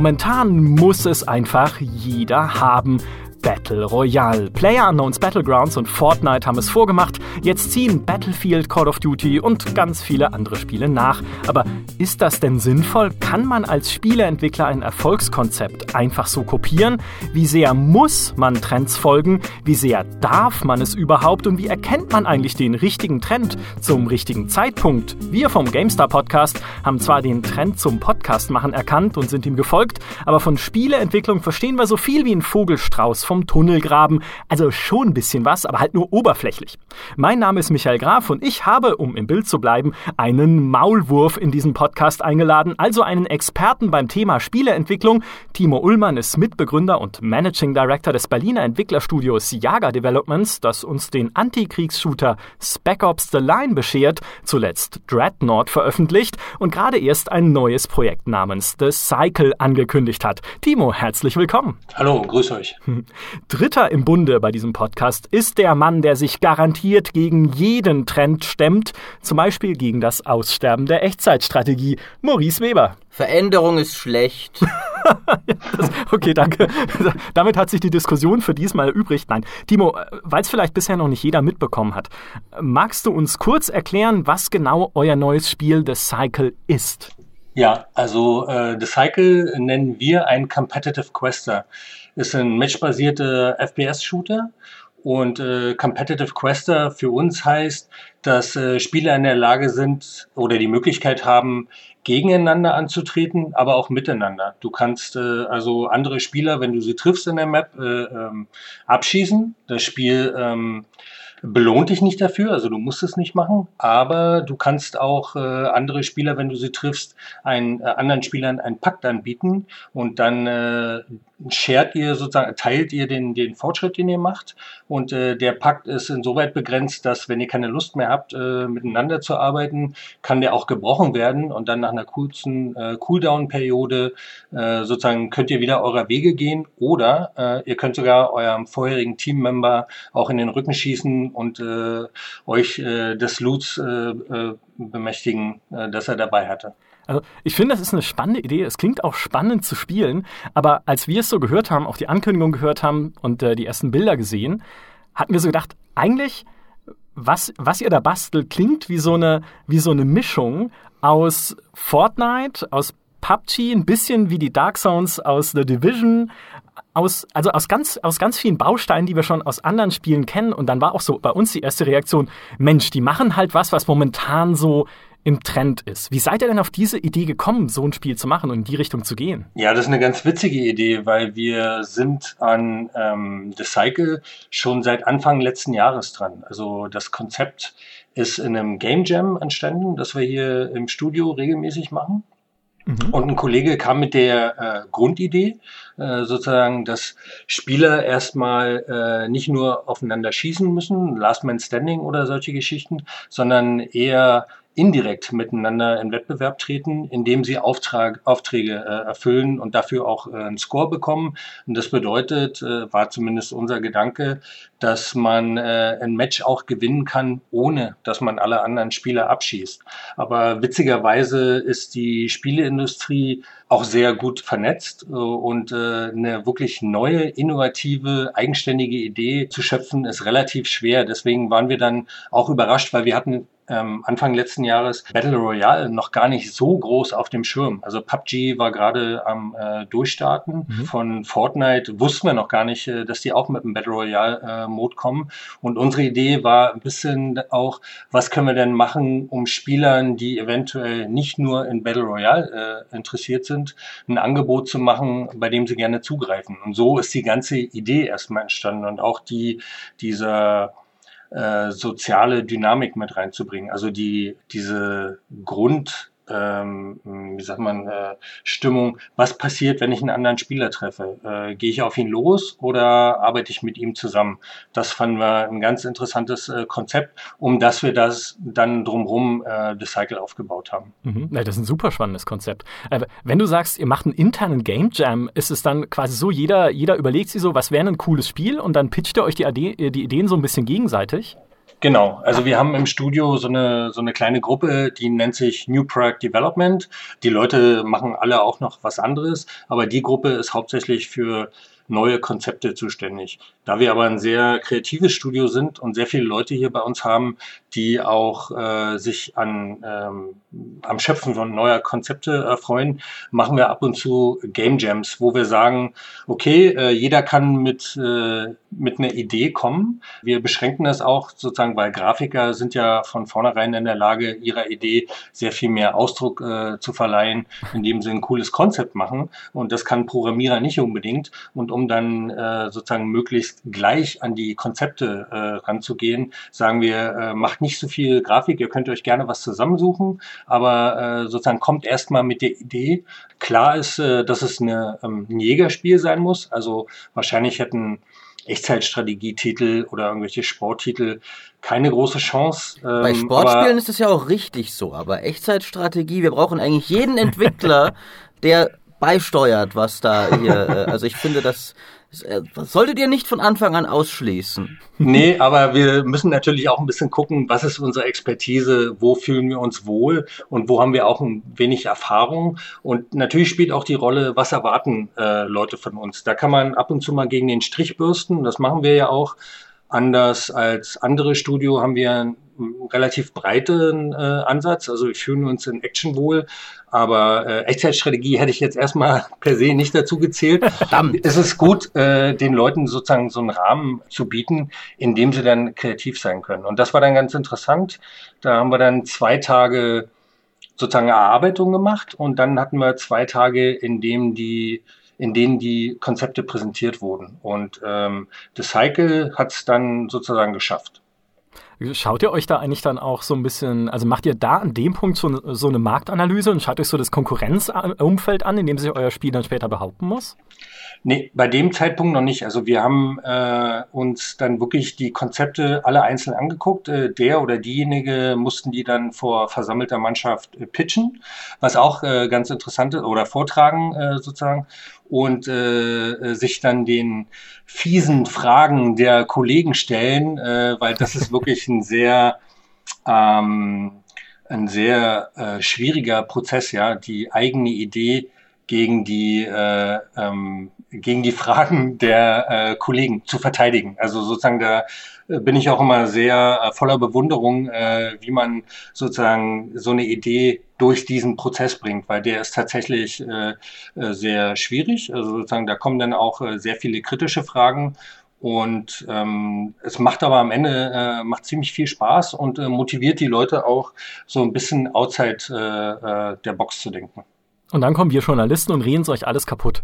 Momentan muss es einfach jeder haben. Battle Royale. PlayerUnknowns Battlegrounds und Fortnite haben es vorgemacht. Jetzt ziehen Battlefield, Call of Duty und ganz viele andere Spiele nach. Aber ist das denn sinnvoll? Kann man als Spieleentwickler ein Erfolgskonzept einfach so kopieren? Wie sehr muss man Trends folgen? Wie sehr darf man es überhaupt? Und wie erkennt man eigentlich den richtigen Trend zum richtigen Zeitpunkt? Wir vom GameStar Podcast haben zwar den Trend zum Podcast machen erkannt und sind ihm gefolgt, aber von Spieleentwicklung verstehen wir so viel wie ein Vogelstrauß vom Tunnelgraben. Also schon ein bisschen was, aber halt nur oberflächlich. Mein Name ist Michael Graf und ich habe, um im Bild zu bleiben, einen Maulwurf in diesen Podcast eingeladen, also einen Experten beim Thema Spieleentwicklung. Timo Ullmann ist Mitbegründer und Managing Director des Berliner Entwicklerstudios Jager Developments, das uns den Antikriegsshooter Spec Ops The Line beschert, zuletzt Dreadnought veröffentlicht und gerade erst ein neues Projekt namens The Cycle angekündigt hat. Timo, herzlich willkommen. Hallo, grüß euch. Dritter im Bunde bei diesem Podcast ist der Mann, der sich garantiert gegen jeden Trend stemmt, zum Beispiel gegen das Aussterben der Echtzeitstrategie. Maurice Weber. Veränderung ist schlecht. das, okay, danke. Damit hat sich die Diskussion für diesmal übrig. Nein, Timo, weil es vielleicht bisher noch nicht jeder mitbekommen hat, magst du uns kurz erklären, was genau euer neues Spiel The Cycle ist? Ja, also äh, The Cycle nennen wir ein Competitive Quester. Ist ein matchbasierter FPS-Shooter und äh, Competitive Quester für uns heißt, dass äh, Spieler in der Lage sind oder die Möglichkeit haben, gegeneinander anzutreten, aber auch miteinander. Du kannst äh, also andere Spieler, wenn du sie triffst in der Map, äh, ähm, abschießen. Das Spiel ähm, belohnt dich nicht dafür, also du musst es nicht machen, aber du kannst auch äh, andere Spieler, wenn du sie triffst, einen äh, anderen Spielern einen Pakt anbieten und dann äh, shared ihr sozusagen, teilt ihr den, den Fortschritt, den ihr macht. Und äh, der Pakt ist insoweit begrenzt, dass wenn ihr keine Lust mehr habt, äh, miteinander zu arbeiten, kann der auch gebrochen werden und dann nach einer kurzen äh, Cooldown-Periode äh, sozusagen könnt ihr wieder eurer Wege gehen oder äh, ihr könnt sogar eurem vorherigen Teammember auch in den Rücken schießen und äh, euch äh, des Loots äh, äh, bemächtigen, äh, das er dabei hatte. Also ich finde, das ist eine spannende Idee. Es klingt auch spannend zu spielen, aber als wir es so gehört haben, auch die Ankündigung gehört haben und äh, die ersten Bilder gesehen, hatten wir so gedacht, eigentlich, was, was ihr da bastelt, klingt wie so eine, wie so eine Mischung aus Fortnite, aus PUBG, ein bisschen wie die Dark Zones aus The Division, aus, also aus ganz, aus ganz vielen Bausteinen, die wir schon aus anderen Spielen kennen. Und dann war auch so bei uns die erste Reaktion, Mensch, die machen halt was, was momentan so im Trend ist. Wie seid ihr denn auf diese Idee gekommen, so ein Spiel zu machen und in die Richtung zu gehen? Ja, das ist eine ganz witzige Idee, weil wir sind an ähm, The Cycle schon seit Anfang letzten Jahres dran. Also das Konzept ist in einem Game Jam entstanden, das wir hier im Studio regelmäßig machen. Mhm. Und ein Kollege kam mit der äh, Grundidee, äh, sozusagen, dass Spieler erstmal äh, nicht nur aufeinander schießen müssen, Last Man Standing oder solche Geschichten, sondern eher indirekt miteinander in Wettbewerb treten, indem sie Auftrag, Aufträge äh, erfüllen und dafür auch äh, einen Score bekommen. Und das bedeutet, äh, war zumindest unser Gedanke, dass man äh, ein Match auch gewinnen kann, ohne dass man alle anderen Spieler abschießt. Aber witzigerweise ist die Spieleindustrie auch sehr gut vernetzt äh, und äh, eine wirklich neue, innovative, eigenständige Idee zu schöpfen, ist relativ schwer. Deswegen waren wir dann auch überrascht, weil wir hatten ähm, Anfang letzten Jahres Battle Royale noch gar nicht so groß auf dem Schirm. Also PUBG war gerade am äh, Durchstarten. Mhm. Von Fortnite wussten wir noch gar nicht, äh, dass die auch mit dem Battle Royale äh, Mode kommen. Und unsere Idee war ein bisschen auch, was können wir denn machen, um Spielern, die eventuell nicht nur in Battle Royale äh, interessiert sind, ein Angebot zu machen, bei dem sie gerne zugreifen. Und so ist die ganze Idee erstmal entstanden und auch die, dieser äh, soziale Dynamik mit reinzubringen. Also die, diese Grund, ähm, wie sagt man, äh, Stimmung, was passiert, wenn ich einen anderen Spieler treffe? Äh, Gehe ich auf ihn los oder arbeite ich mit ihm zusammen? Das fanden wir ein ganz interessantes äh, Konzept, um dass wir das dann drumherum äh, The Cycle aufgebaut haben. Mhm. Ja, das ist ein super spannendes Konzept. Äh, wenn du sagst, ihr macht einen internen Game Jam, ist es dann quasi so, jeder, jeder überlegt sich so, was wäre ein cooles Spiel und dann pitcht ihr euch die, Ade die Ideen so ein bisschen gegenseitig? Genau, also wir haben im Studio so eine, so eine kleine Gruppe, die nennt sich New Product Development. Die Leute machen alle auch noch was anderes, aber die Gruppe ist hauptsächlich für neue Konzepte zuständig. Da wir aber ein sehr kreatives Studio sind und sehr viele Leute hier bei uns haben, die auch äh, sich an ähm, am Schöpfen von neuer Konzepte erfreuen, machen wir ab und zu Game Jams, wo wir sagen, okay, äh, jeder kann mit äh, mit einer Idee kommen. Wir beschränken das auch sozusagen, weil Grafiker sind ja von vornherein in der Lage, ihrer Idee sehr viel mehr Ausdruck äh, zu verleihen, indem sie ein cooles Konzept machen. Und das kann Programmierer nicht unbedingt. Und um dann äh, sozusagen möglichst gleich an die Konzepte äh, ranzugehen, sagen wir, äh, macht nicht so viel Grafik, ihr könnt euch gerne was zusammensuchen, aber äh, sozusagen kommt erstmal mit der Idee. Klar ist, äh, dass es eine, ähm, ein Jägerspiel sein muss. Also wahrscheinlich hätten Echtzeitstrategietitel oder irgendwelche Sporttitel keine große Chance. Ähm, Bei Sportspielen ist es ja auch richtig so, aber Echtzeitstrategie, wir brauchen eigentlich jeden Entwickler, der beisteuert, was da hier. Äh, also ich finde, das äh, solltet ihr nicht von Anfang an ausschließen. Nee, aber wir müssen natürlich auch ein bisschen gucken, was ist unsere Expertise, wo fühlen wir uns wohl und wo haben wir auch ein wenig Erfahrung. Und natürlich spielt auch die Rolle, was erwarten äh, Leute von uns. Da kann man ab und zu mal gegen den Strich bürsten, das machen wir ja auch. Anders als andere Studio haben wir relativ breiten äh, Ansatz. Also wir fühlen uns in Action wohl, aber äh, Echtzeitstrategie hätte ich jetzt erstmal per se nicht dazu gezählt. Verdammt. Es ist gut, äh, den Leuten sozusagen so einen Rahmen zu bieten, in dem sie dann kreativ sein können. Und das war dann ganz interessant. Da haben wir dann zwei Tage sozusagen Erarbeitung gemacht und dann hatten wir zwei Tage, in dem die in denen die Konzepte präsentiert wurden. Und ähm, The Cycle hat es dann sozusagen geschafft. Schaut ihr euch da eigentlich dann auch so ein bisschen, also macht ihr da an dem Punkt so, so eine Marktanalyse und schaut euch so das Konkurrenzumfeld an, in dem sich euer Spiel dann später behaupten muss? Nee, bei dem Zeitpunkt noch nicht. Also wir haben äh, uns dann wirklich die Konzepte alle einzeln angeguckt. Äh, der oder diejenige mussten die dann vor versammelter Mannschaft äh, pitchen, was auch äh, ganz interessant ist, oder vortragen äh, sozusagen und äh, äh, sich dann den fiesen Fragen der Kollegen stellen, äh, weil das ist wirklich ein sehr ähm, ein sehr äh, schwieriger Prozess, ja, die eigene Idee gegen die äh, ähm, gegen die Fragen der äh, Kollegen zu verteidigen. Also sozusagen da äh, bin ich auch immer sehr äh, voller Bewunderung, äh, wie man sozusagen so eine Idee durch diesen Prozess bringt, weil der ist tatsächlich äh, äh, sehr schwierig. Also sozusagen da kommen dann auch äh, sehr viele kritische Fragen und ähm, es macht aber am Ende äh, macht ziemlich viel Spaß und äh, motiviert die Leute auch so ein bisschen outside äh, der Box zu denken. Und dann kommen wir Journalisten und reden es euch alles kaputt.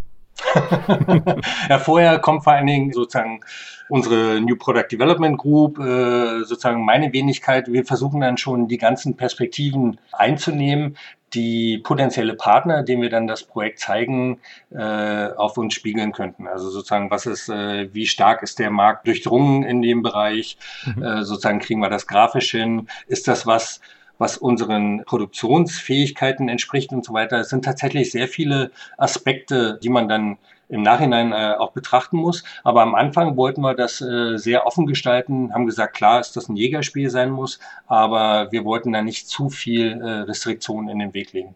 Ja, vorher kommt vor allen Dingen sozusagen unsere New Product Development Group, äh, sozusagen meine Wenigkeit. Wir versuchen dann schon die ganzen Perspektiven einzunehmen, die potenzielle Partner, denen wir dann das Projekt zeigen, äh, auf uns spiegeln könnten. Also sozusagen, was ist, äh, wie stark ist der Markt durchdrungen in dem Bereich? Mhm. Äh, sozusagen kriegen wir das grafisch hin? Ist das was, was unseren Produktionsfähigkeiten entspricht und so weiter. Es sind tatsächlich sehr viele Aspekte, die man dann im Nachhinein äh, auch betrachten muss. Aber am Anfang wollten wir das äh, sehr offen gestalten, haben gesagt, klar ist, dass ein Jägerspiel sein muss, aber wir wollten da nicht zu viel äh, Restriktionen in den Weg legen.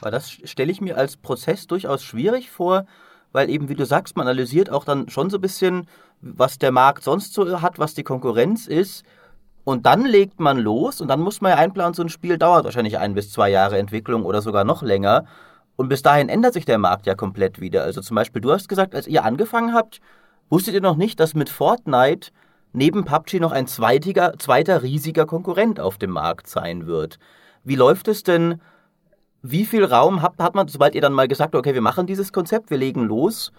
Aber das stelle ich mir als Prozess durchaus schwierig vor, weil eben, wie du sagst, man analysiert auch dann schon so ein bisschen, was der Markt sonst so hat, was die Konkurrenz ist. Und dann legt man los und dann muss man ja einplanen, so ein Spiel dauert wahrscheinlich ein bis zwei Jahre Entwicklung oder sogar noch länger. Und bis dahin ändert sich der Markt ja komplett wieder. Also zum Beispiel, du hast gesagt, als ihr angefangen habt, wusstet ihr noch nicht, dass mit Fortnite neben PUBG noch ein zweitiger, zweiter riesiger Konkurrent auf dem Markt sein wird. Wie läuft es denn? Wie viel Raum hat, hat man, sobald ihr dann mal gesagt okay, wir machen dieses Konzept, wir legen los?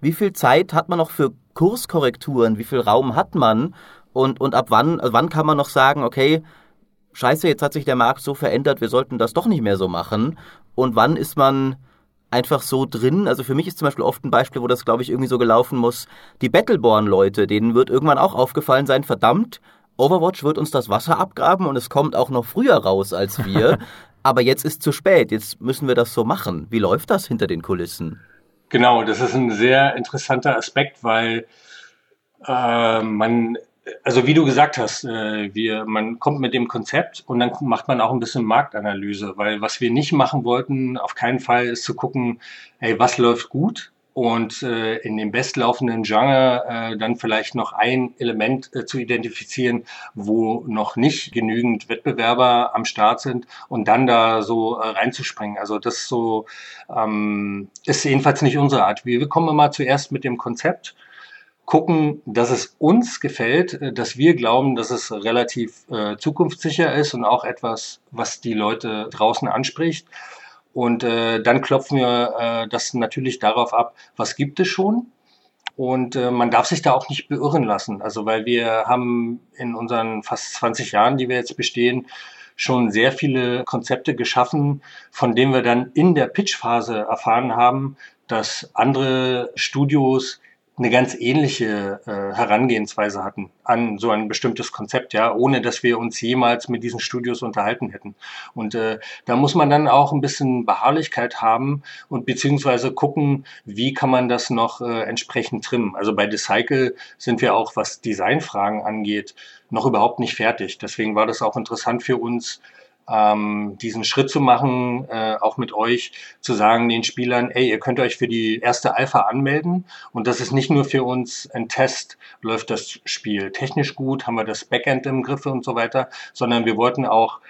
Wie viel Zeit hat man noch für Kurskorrekturen? Wie viel Raum hat man? Und, und ab wann, wann kann man noch sagen, okay, scheiße, jetzt hat sich der Markt so verändert, wir sollten das doch nicht mehr so machen. Und wann ist man einfach so drin? Also für mich ist zum Beispiel oft ein Beispiel, wo das, glaube ich, irgendwie so gelaufen muss. Die Battleborn-Leute, denen wird irgendwann auch aufgefallen sein, verdammt, Overwatch wird uns das Wasser abgraben und es kommt auch noch früher raus als wir. Aber jetzt ist zu spät, jetzt müssen wir das so machen. Wie läuft das hinter den Kulissen? Genau, das ist ein sehr interessanter Aspekt, weil äh, man Also wie du gesagt hast, äh, wir, man kommt mit dem Konzept und dann macht man auch ein bisschen Marktanalyse, weil was wir nicht machen wollten, auf keinen Fall ist zu gucken, hey, was läuft gut und äh, in dem bestlaufenden Genre äh, dann vielleicht noch ein Element zu identifizieren, wo noch nicht genügend Wettbewerber am Start sind und dann da so reinzuspringen. Also das so ähm, ist jedenfalls nicht unsere Art. Wir kommen immer zuerst mit dem Konzept gucken, dass es uns gefällt, äh, dass wir glauben, dass es relativ äh, zukunftssicher ist und auch etwas, was die Leute draußen anspricht. Und äh, dann klopfen wir äh, das natürlich darauf ab, was gibt es schon. Und äh, man darf sich da auch nicht beirren lassen. Also weil wir haben in unseren fast 20 Jahren, die wir jetzt bestehen, schon sehr viele Konzepte geschaffen, von denen wir dann in der Pitchphase erfahren haben, dass andere Studios eine ganz ähnliche äh, Herangehensweise hatten an so ein bestimmtes Konzept, ja, ohne dass wir uns jemals mit diesen Studios unterhalten hätten. Und äh, da muss man dann auch ein bisschen Beharrlichkeit haben und beziehungsweise gucken, wie kann man das noch äh, entsprechend trimmen. Also bei Decycle sind wir auch, was Designfragen angeht, noch überhaupt nicht fertig. Deswegen war das auch interessant für uns, ähm, diesen Schritt zu machen, äh, auch mit euch, zu sagen den Spielern, ey, ihr könnt euch für die erste Alpha anmelden. Und das ist nicht nur für uns ein Test, läuft das Spiel technisch gut, haben wir das Backend im Griff und so weiter, sondern wir wollten auch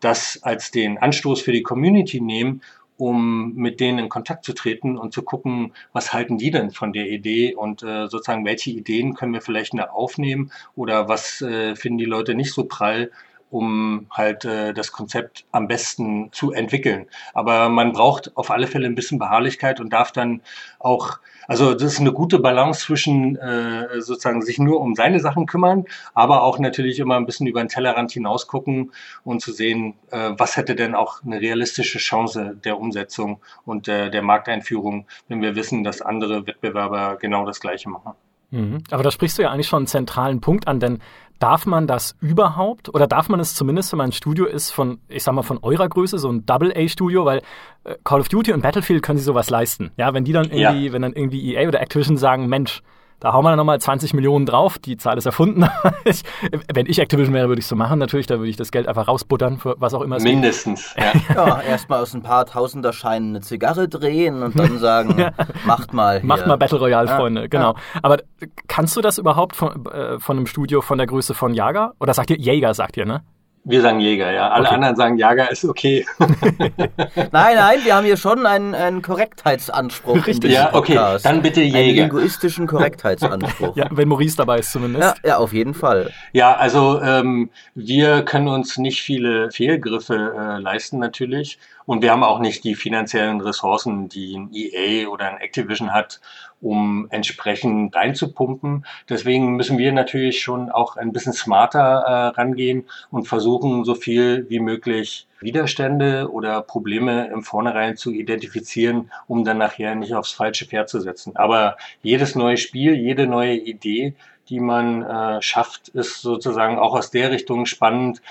das als den Anstoß für die Community nehmen, um mit denen in Kontakt zu treten und zu gucken, was halten die denn von der Idee und äh, sozusagen welche Ideen können wir vielleicht noch aufnehmen oder was äh, finden die Leute nicht so prall um halt äh, das Konzept am besten zu entwickeln. Aber man braucht auf alle Fälle ein bisschen Beharrlichkeit und darf dann auch, also das ist eine gute Balance zwischen äh, sozusagen sich nur um seine Sachen kümmern, aber auch natürlich immer ein bisschen über den Tellerrand hinaus gucken und zu sehen, äh, was hätte denn auch eine realistische Chance der Umsetzung und äh, der Markteinführung, wenn wir wissen, dass andere Wettbewerber genau das Gleiche machen. Mhm. Aber da sprichst du ja eigentlich schon einen zentralen Punkt an, denn darf man das überhaupt oder darf man es zumindest, wenn man ein Studio ist von, ich sag mal, von eurer Größe, so ein Double-A-Studio, weil äh, Call of Duty und Battlefield können sie sowas leisten. Ja, wenn die dann irgendwie, ja. wenn dann irgendwie EA oder Activision sagen, Mensch, da hauen wir dann nochmal 20 Millionen drauf. Die Zahl ist erfunden. wenn ich Activision wäre, würde ich so machen natürlich. Da würde ich das Geld einfach rausbuttern für was auch immer es Mindestens, ja. ja erstmal aus ein paar tausender Scheinen eine Zigarre drehen und dann sagen, ja. macht mal. Hier. Macht mal Battle Royale, ja. Freunde. Genau. Aber kannst du das überhaupt von, äh, von einem Studio von der Größe von Jager? Oder sagt ihr, Jäger sagt ihr, ne? Wir sagen Jäger, ja. Alle okay. anderen sagen Jager ist okay. nein, nein, wir haben hier schon einen, einen Korrektheitsanspruch. Richtig. Ja, okay. Podcast. Dann bitte Jäger. Einen linguistischen Korrektheitsanspruch. ja, wenn Maurice dabei ist zumindest. Ja, ja auf jeden Fall. Ja, also ähm, wir können uns nicht viele Fehlgriffe äh, leisten natürlich. Und wir haben auch nicht die finanziellen Ressourcen, die ein EA oder ein Activision hat, um entsprechend reinzupumpen. Deswegen müssen wir natürlich schon auch ein bisschen smarter äh, rangehen und versuchen, so viel wie möglich Widerstände oder Probleme im Vornherein zu identifizieren, um dann nachher nicht aufs falsche Pferd zu setzen. Aber jedes neue Spiel, jede neue Idee, die man äh, schafft, ist sozusagen auch aus der Richtung spannend,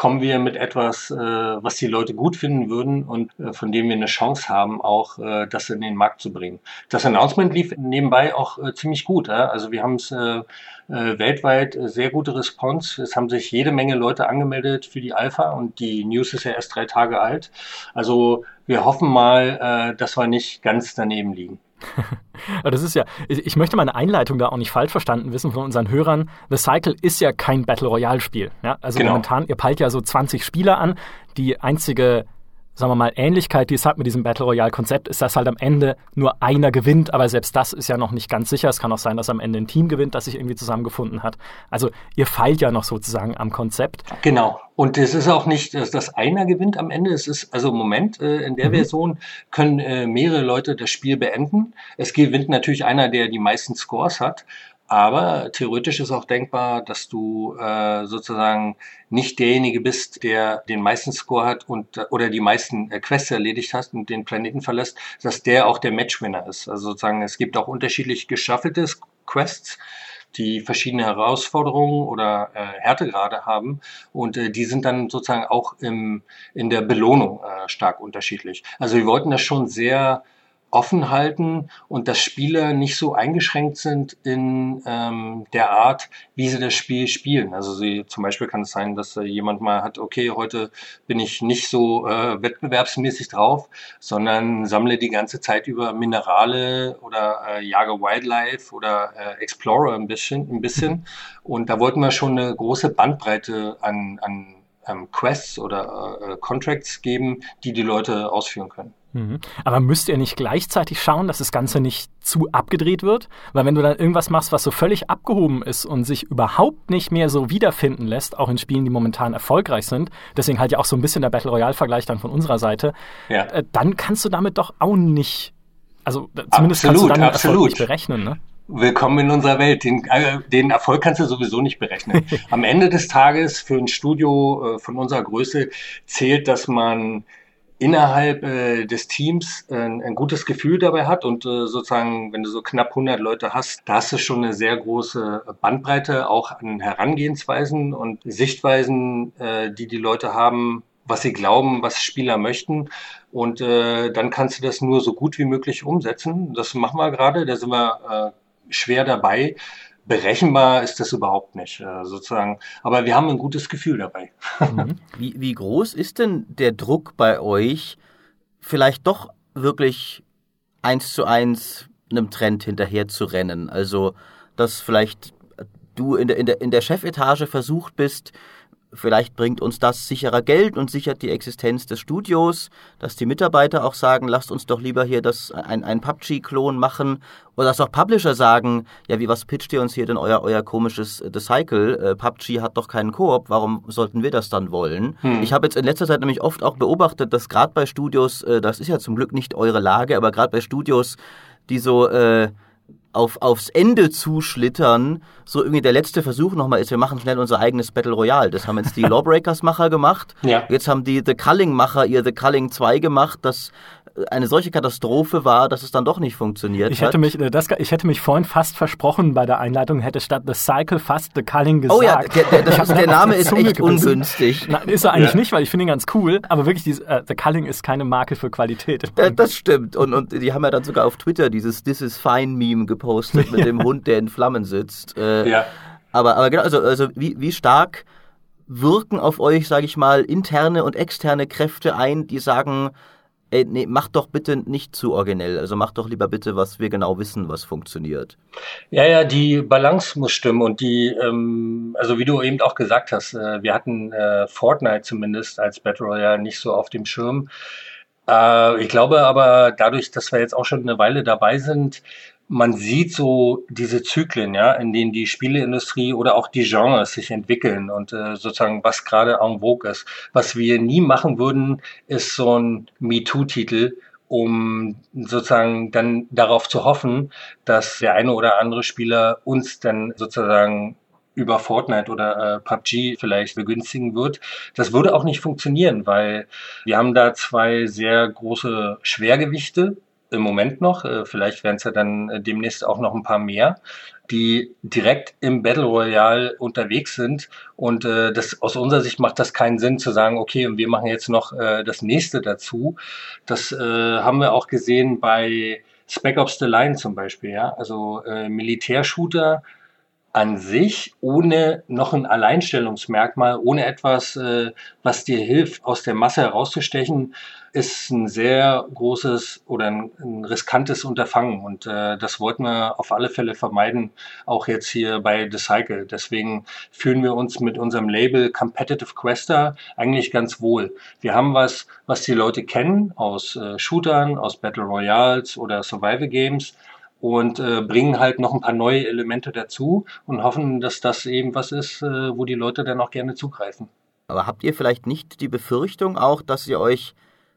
kommen wir mit etwas, äh, was die Leute gut finden würden und äh, von dem wir eine Chance haben, auch äh, das in den Markt zu bringen. Das Announcement lief nebenbei auch äh, ziemlich gut. Ja? Also wir haben es äh, äh, weltweit sehr gute Response. Es haben sich jede Menge Leute angemeldet für die Alpha und die News ist ja erst drei Tage alt. Also wir hoffen mal, dass wir nicht ganz daneben liegen. das ist ja, ich möchte meine Einleitung da auch nicht falsch verstanden wissen von unseren Hörern. The Cycle ist ja kein Battle Royale Spiel. Ja? Also genau. momentan, ihr peilt ja so 20 Spieler an. Die einzige sagen wir mal, Ähnlichkeit, die es hat mit diesem Battle Royale-Konzept, ist, dass halt am Ende nur einer gewinnt, aber selbst das ist ja noch nicht ganz sicher. Es kann auch sein, dass am Ende ein Team gewinnt, das sich irgendwie zusammengefunden hat. Also ihr feilt ja noch sozusagen am Konzept. Genau. Und es ist auch nicht, dass das einer gewinnt am Ende. Es ist, also im Moment, äh, in der mhm. Version können äh, mehrere Leute das Spiel beenden. Es gewinnt natürlich einer, der die meisten Scores hat. Aber theoretisch ist auch denkbar, dass du äh, sozusagen nicht derjenige bist, der den meisten Score hat und oder die meisten äh, Quests erledigt hast und den Planeten verlässt, dass der auch der Matchwinner ist. Also sozusagen, es gibt auch unterschiedlich geschaffelte Quests die verschiedene Herausforderungen oder äh, Härtegrade haben und äh, die sind dann sozusagen auch im, in der Belohnung äh, stark unterschiedlich. Also wir wollten das schon sehr offen halten und dass Spieler nicht so eingeschränkt sind in ähm, der Art, wie sie das Spiel spielen. Also sie, zum Beispiel kann es sein, dass äh, jemand mal hat, okay, heute bin ich nicht so äh, wettbewerbsmäßig drauf, sondern sammle die ganze Zeit über Minerale oder äh, jage Wildlife oder äh, Explorer ein bisschen, ein bisschen. Und da wollten wir schon eine große Bandbreite an, an ähm, Quests oder äh, Contracts geben, die die Leute ausführen können. Mhm. Aber müsst ihr nicht gleichzeitig schauen, dass das Ganze nicht zu abgedreht wird? Weil wenn du dann irgendwas machst, was so völlig abgehoben ist und sich überhaupt nicht mehr so wiederfinden lässt, auch in Spielen, die momentan erfolgreich sind, deswegen halt ja auch so ein bisschen der Battle Royale-Vergleich dann von unserer Seite, ja. äh, dann kannst du damit doch auch nicht, also zumindest absolut, kannst du dann Erfolg nicht berechnen, ne? Willkommen in unserer Welt. Den, äh, den, Erfolg kannst du sowieso nicht berechnen. Am Ende des Tages für ein Studio äh, von unserer Größe zählt, dass man innerhalb äh, des Teams äh, ein gutes Gefühl dabei hat und äh, sozusagen, wenn du so knapp 100 Leute hast, da hast du schon eine sehr große Bandbreite auch an Herangehensweisen und Sichtweisen, äh, die die Leute haben, was sie glauben, was Spieler möchten. Und äh, dann kannst du das nur so gut wie möglich umsetzen. Das machen wir gerade, da sind wir äh, schwer dabei berechenbar ist das überhaupt nicht, äh, sozusagen. Aber wir haben ein gutes Gefühl dabei. Mhm. Wie, wie groß ist denn der Druck bei euch, vielleicht doch wirklich eins zu eins einem Trend hinterher zu rennen? Also, dass vielleicht du in der, in der, in der Chefetage versucht bist, Vielleicht bringt uns das sicherer Geld und sichert die Existenz des Studios, dass die Mitarbeiter auch sagen, lasst uns doch lieber hier das, ein, ein PUBG-Klon machen. Oder dass auch Publisher sagen, ja, wie was pitcht ihr uns hier denn euer, euer komisches äh, The Cycle? Äh, PUBG hat doch keinen Koop, warum sollten wir das dann wollen? Hm. Ich habe jetzt in letzter Zeit nämlich oft auch beobachtet, dass gerade bei Studios, äh, das ist ja zum Glück nicht eure Lage, aber gerade bei Studios, die so... Äh, auf, aufs Ende zuschlittern, so irgendwie der letzte Versuch nochmal ist, wir machen schnell unser eigenes Battle Royale. Das haben jetzt die Lawbreakers-Macher gemacht. Ja. Jetzt haben die The Culling-Macher ihr The Culling 2 gemacht, das eine solche Katastrophe war, dass es dann doch nicht funktioniert ich hätte hat. Mich, äh, das, ich hätte mich vorhin fast versprochen bei der Einleitung, hätte statt The Cycle fast The Culling gesagt. Oh ja, der, der, das, der Name ist echt ungünstig. Na, ist er eigentlich ja. nicht, weil ich finde ihn ganz cool, aber wirklich, dieses, uh, The Culling ist keine Marke für Qualität. Ja, das stimmt und, und die haben ja dann sogar auf Twitter dieses This is Fine Meme gepostet mit dem Hund, der in Flammen sitzt. Äh, ja. Aber, aber genau, also, also wie, wie stark wirken auf euch, sage ich mal, interne und externe Kräfte ein, die sagen, ey, nee, mach doch bitte nicht zu originell. Also mach doch lieber bitte, was wir genau wissen, was funktioniert. Ja, ja, die Balance muss stimmen und die, ähm, also wie du eben auch gesagt hast, äh, wir hatten äh, Fortnite zumindest als Battle Royale nicht so auf dem Schirm. Äh, ich glaube aber dadurch, dass wir jetzt auch schon eine Weile dabei sind, man sieht so diese Zyklen, ja, in denen die Spieleindustrie oder auch die Genres sich entwickeln und äh, sozusagen was gerade en vogue ist. Was wir nie machen würden, ist so ein MeToo-Titel, um sozusagen dann darauf zu hoffen, dass der eine oder andere Spieler uns dann sozusagen über Fortnite oder äh, PUBG vielleicht begünstigen wird. Das würde auch nicht funktionieren, weil wir haben da zwei sehr große Schwergewichte im Moment noch, äh, vielleicht werden es ja dann äh, demnächst auch noch ein paar mehr, die direkt im Battle Royale unterwegs sind. Und äh, das aus unserer Sicht macht das keinen Sinn zu sagen, okay, und wir machen jetzt noch äh, das nächste dazu. Das äh, haben wir auch gesehen bei Spec Ops The Line zum Beispiel, ja. Also äh, Militärshooter an sich ohne noch ein Alleinstellungsmerkmal, ohne etwas, äh, was dir hilft, aus der Masse herauszustechen, ist ein sehr großes oder ein, ein riskantes Unterfangen. Und äh, das wollten wir auf alle Fälle vermeiden, auch jetzt hier bei The Cycle. Deswegen fühlen wir uns mit unserem Label Competitive Quester eigentlich ganz wohl. Wir haben was, was die Leute kennen aus äh, Shootern, aus Battle Royals oder Survival Games und äh, bringen halt noch ein paar neue Elemente dazu und hoffen, dass das eben was ist, äh, wo die Leute dann auch gerne zugreifen. Aber habt ihr vielleicht nicht die Befürchtung auch, dass ihr euch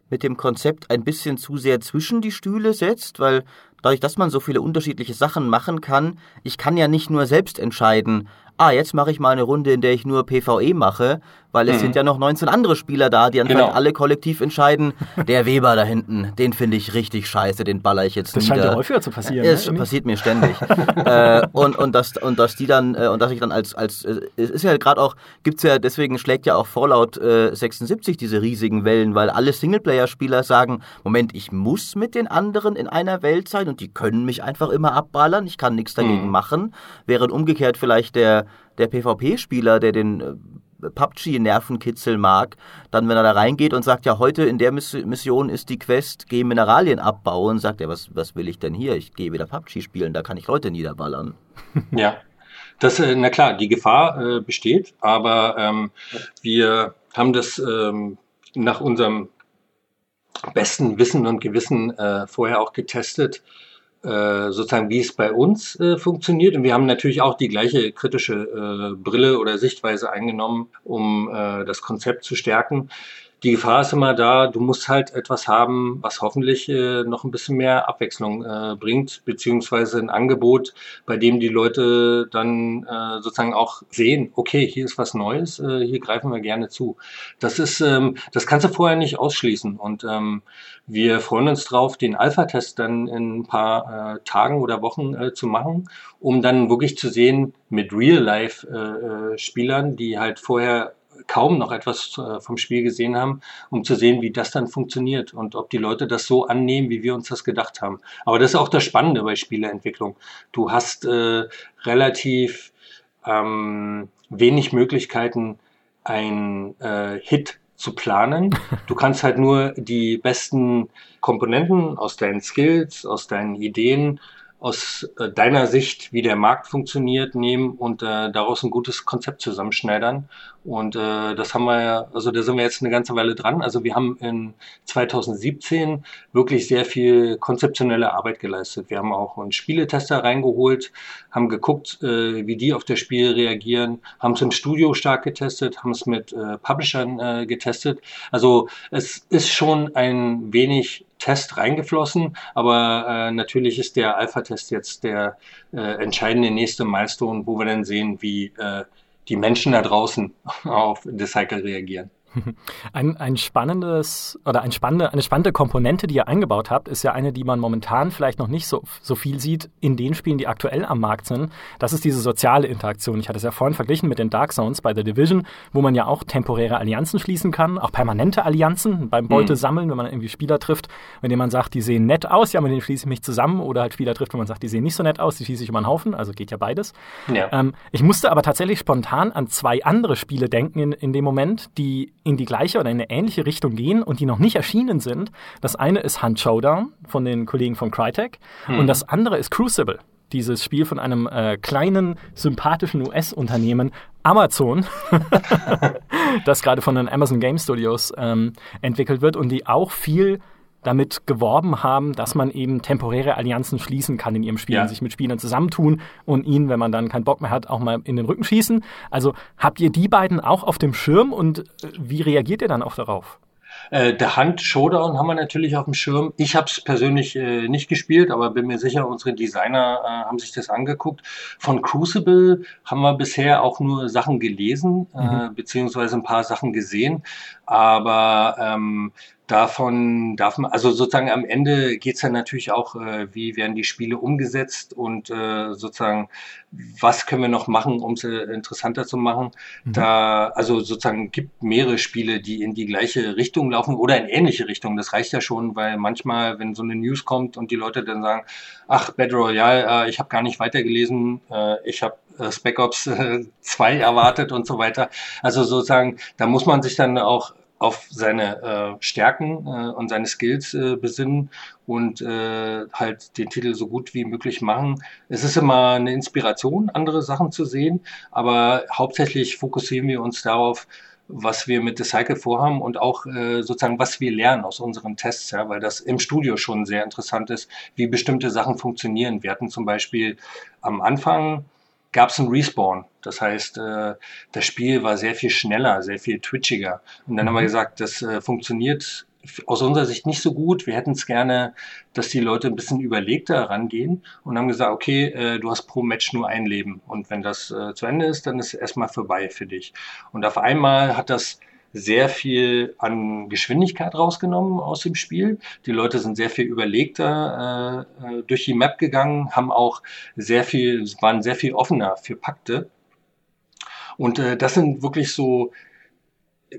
mit dem Konzept ein bisschen zu sehr zwischen die Stühle setzt, weil dadurch, dass man so viele unterschiedliche Sachen machen kann, ich kann ja nicht nur selbst entscheiden, ah, jetzt mache ich mal eine Runde, in der ich nur PvE mache, weil es mhm. sind ja noch 19 andere Spieler da, die anscheinend genau. alle kollektiv entscheiden, der Weber da hinten, den finde ich richtig scheiße, den baller ich jetzt das nieder. Das scheint ja häufiger zu passieren. Es ne? passiert mir ständig. äh, und, und, dass, und dass die dann, äh, und dass ich dann als, als äh, es ist ja gerade auch, gibt's ja, deswegen schlägt ja auch Fallout äh, 76 diese riesigen Wellen, weil alle Singleplayer-Spieler sagen, Moment, ich muss mit den anderen in einer Welt sein und die können mich einfach immer abballern, ich kann nichts dagegen mhm. machen, während umgekehrt vielleicht der, der PvP-Spieler, der den äh, PUBG-Nervenkitzel mag, dann, wenn er da reingeht und sagt, ja, heute in der Mission ist die Quest, geh Mineralien abbauen, sagt er, was, was will ich denn hier? Ich gehe wieder PUBG spielen, da kann ich Leute niederballern. Ja, das, äh, na klar, die Gefahr äh, besteht, aber ähm, wir haben das ähm, nach unserem besten Wissen und Gewissen äh, vorher auch getestet sozusagen, wie es bei uns äh, funktioniert. Und wir haben natürlich auch die gleiche kritische äh, Brille oder Sichtweise eingenommen, um äh, das Konzept zu stärken die Gefahr ist immer da, du musst halt etwas haben, was hoffentlich äh, noch ein bisschen mehr Abwechslung äh, bringt, beziehungsweise ein Angebot, bei dem die Leute dann äh, sozusagen auch sehen, okay, hier ist was Neues, äh, hier greifen wir gerne zu. Das ist, ähm, das kannst du vorher nicht ausschließen. Und ähm, wir freuen uns drauf, den Alpha-Test dann in ein paar äh, Tagen oder Wochen äh, zu machen, um dann wirklich zu sehen mit Real-Life-Spielern, die halt vorher kaum noch etwas äh, vom Spiel gesehen haben, um zu sehen, wie das dann funktioniert und ob die Leute das so annehmen, wie wir uns das gedacht haben. Aber das ist auch das Spannende bei Spieleentwicklung. Du hast äh, relativ ähm, wenig Möglichkeiten, ein äh, Hit zu planen. Du kannst halt nur die besten Komponenten aus deinen Skills, aus deinen Ideen aus äh, deiner Sicht, wie der Markt funktioniert, nehmen und äh, daraus ein gutes Konzept zusammenschneidern. Und äh, das haben wir ja, also da sind wir jetzt eine ganze Weile dran. Also wir haben in 2017 wirklich sehr viel konzeptionelle Arbeit geleistet. Wir haben auch einen Spieletester reingeholt, haben geguckt, äh, wie die auf das Spiel reagieren, haben es im Studio stark getestet, haben es mit äh, Publishern äh, getestet. Also es ist schon ein wenig Test reingeflossen, aber äh, natürlich ist der Alpha-Test jetzt der äh, entscheidende nächste Milestone, wo wir dann sehen, wie äh, die Menschen da draußen auf Cycle reagieren. Ein, ein spannendes oder ein spannende, eine spannende Komponente, die ihr eingebaut habt, ist ja eine, die man momentan vielleicht noch nicht so, so viel sieht in den Spielen, die aktuell am Markt sind. Das ist diese soziale Interaktion. Ich hatte es ja vorhin verglichen mit den Dark Zones bei The Division, wo man ja auch temporäre Allianzen schließen kann, auch permanente Allianzen beim Beute mhm. sammeln, wenn man irgendwie Spieler trifft, wenn jemand sagt, die sehen nett aus, ja, mit denen schließe ich mich zusammen, oder halt Spieler trifft, wenn man sagt, die sehen nicht so nett aus, die schieße ich über einen Haufen, also geht ja beides. Ja. Ähm, ich musste aber tatsächlich spontan an zwei andere Spiele denken in, in dem Moment, die in die gleiche oder in eine ähnliche Richtung gehen und die noch nicht erschienen sind. Das eine ist Hunt Showdown von den Kollegen von Crytek hm. und das andere ist Crucible. Dieses Spiel von einem äh, kleinen, sympathischen US-Unternehmen, Amazon, das gerade von den Amazon Game Studios ähm, entwickelt wird und die auch viel damit geworben haben, dass man eben temporäre Allianzen schließen kann in ihrem Spiel, ja. sich mit Spielern zusammentun und ihnen, wenn man dann keinen Bock mehr hat, auch mal in den Rücken schießen. Also habt ihr die beiden auch auf dem Schirm und äh, wie reagiert ihr dann auch darauf? Äh, der Hand Showdown haben wir natürlich auf dem Schirm. Ich habe es persönlich äh, nicht gespielt, aber bin mir sicher, unsere Designer äh, haben sich das angeguckt. Von Crucible haben wir bisher auch nur Sachen gelesen, äh, mhm. beziehungsweise ein paar Sachen gesehen. Aber ähm, davon darf man, also sozusagen am Ende geht es ja natürlich auch, äh, wie werden die Spiele umgesetzt und äh, sozusagen, was können wir noch machen, um sie interessanter zu machen. Mhm. Da, also sozusagen gibt mehrere Spiele, die in die gleiche Richtung laufen oder in ähnliche Richtung. Das reicht ja schon, weil manchmal, wenn so eine News kommt und die Leute dann sagen, ach, Battle Royale, äh, ich habe gar nicht weitergelesen, äh, ich habe äh, Spec Ops 2 erwartet und so weiter. Also sozusagen, da muss man sich dann auch auf seine äh, Stärken äh, und seine Skills äh, besinnen und äh, halt den Titel so gut wie möglich machen. Es ist immer eine Inspiration, andere Sachen zu sehen, aber hauptsächlich fokussieren wir uns darauf, was wir mit The Cycle vorhaben und auch äh, sozusagen, was wir lernen aus unseren Tests, ja, weil das im Studio schon sehr interessant ist, wie bestimmte Sachen funktionieren. Wir hatten zum Beispiel am Anfang gab es einen Respawn. Das heißt, äh, das Spiel war sehr viel schneller, sehr viel twitchiger. Und dann mhm. haben wir mhm. gesagt, das äh, funktioniert aus unserer Sicht nicht so gut. Wir hätten es gerne, dass die Leute ein bisschen überlegter rangehen und haben gesagt, okay, äh, du hast pro Match nur ein Leben und wenn das äh, zu Ende ist, dann ist es erstmal vorbei für dich. Und auf einmal hat das sehr viel an Geschwindigkeit rausgenommen aus dem Spiel. Die Leute sind sehr viel überlegter äh, äh durch die Map gegangen, haben auch sehr viel, waren sehr viel offener für Pakte. Und äh, das sind wirklich so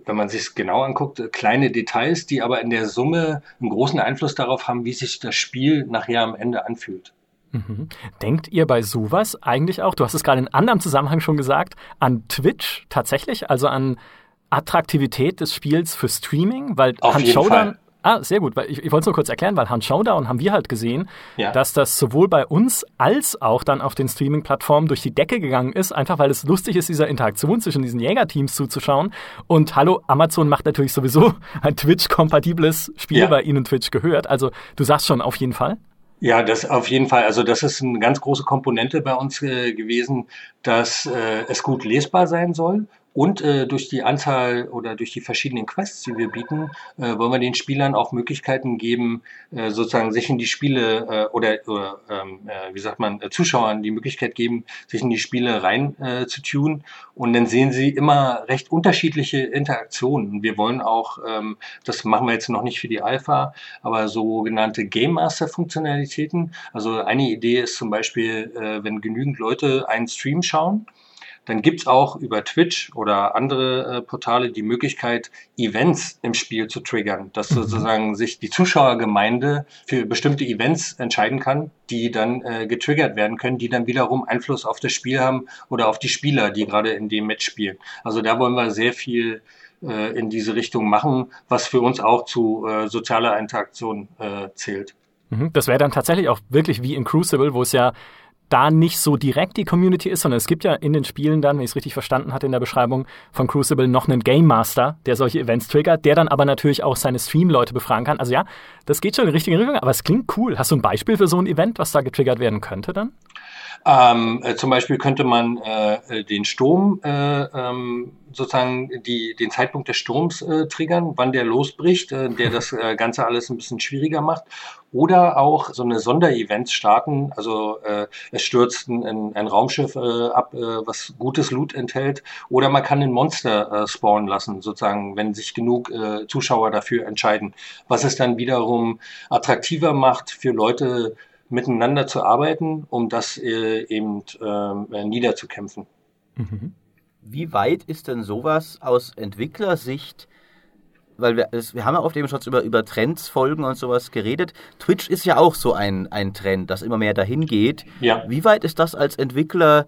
wenn man sich es genau anguckt, äh, kleine Details, die aber in der Summe einen großen Einfluss darauf haben, wie sich das Spiel nachher am Ende anfühlt. Mhm. Denkt ihr bei sowas eigentlich auch, du hast es gerade in anderem Zusammenhang schon gesagt, an Twitch tatsächlich, also an Attraktivität des Spiels für Streaming? Weil Auf Hand Showdown. Ah, sehr gut. Weil ich, ich wollte es nur kurz erklären, weil Hand Showdown haben wir halt gesehen, Ja. dass das sowohl bei uns als auch dann auf den Streaming-Plattformen durch die Decke gegangen ist, einfach weil es lustig ist, dieser Interaktion zwischen diesen Jägerteams zuzuschauen. Und hallo, Amazon macht natürlich sowieso ein Twitch-kompatibles Spiel, Ja. weil ihnen Twitch gehört. Also du sagst schon auf jeden Fall. Ja, das auf jeden Fall. Also das ist eine ganz große Komponente bei uns äh, gewesen, dass äh, es gut lesbar sein soll. Und äh, durch die Anzahl oder durch die verschiedenen Quests, die wir bieten, äh, wollen wir den Spielern auch Möglichkeiten geben, äh, sozusagen sich in die Spiele äh, oder, oder ähm, äh, wie sagt man, äh, Zuschauern die Möglichkeit geben, sich in die Spiele rein äh, zu tunen. Und dann sehen sie immer recht unterschiedliche Interaktionen. Wir wollen auch, ähm, das machen wir jetzt noch nicht für die Alpha, aber sogenannte Game Master Funktionalitäten. Also eine Idee ist zum Beispiel, äh, wenn genügend Leute einen Stream schauen, dann gibt's auch über Twitch oder andere äh, Portale die Möglichkeit, Events im Spiel zu triggern, dass sozusagen sich die Zuschauergemeinde für bestimmte Events entscheiden kann, die dann äh, getriggert werden können, die dann wiederum Einfluss auf das Spiel haben oder auf die Spieler, die gerade in dem Match spielen. Also da wollen wir sehr viel äh, in diese Richtung machen, was für uns auch zu äh, sozialer Interaktion äh, zählt. Mhm. Das wäre dann tatsächlich auch wirklich wie in Crucible, wo es ja da nicht so direkt die Community ist, sondern es gibt ja in den Spielen dann, wenn ich es richtig verstanden hatte in der Beschreibung von Crucible, noch einen Game Master, der solche Events triggert, der dann aber natürlich auch seine Stream-Leute befragen kann. Also ja, das geht schon in die richtige Richtung, aber es klingt cool. Hast du ein Beispiel für so ein Event, was da getriggert werden könnte dann? Ähm, äh, zum Beispiel könnte man äh, äh, den Sturm, äh, ähm, sozusagen die, den Zeitpunkt des Sturms äh, triggern, wann der losbricht, äh, der das äh, Ganze alles ein bisschen schwieriger macht. Oder auch so eine Sonderevents starten. Also äh, es stürzt ein, ein, Raumschiff äh, ab, äh, was gutes Loot enthält. Oder man kann ein Monster äh, spawnen lassen, sozusagen, wenn sich genug äh, Zuschauer dafür entscheiden. Was es dann wiederum attraktiver macht für Leute, miteinander zu arbeiten, um das äh, eben äh, niederzukämpfen. Wie weit ist denn sowas aus Entwicklersicht? Weil wir, es, wir haben ja oft eben schon über, über Trends, Folgen und sowas geredet. Twitch ist ja auch so ein, ein Trend, das immer mehr dahin geht. Ja. Wie weit ist das als Entwickler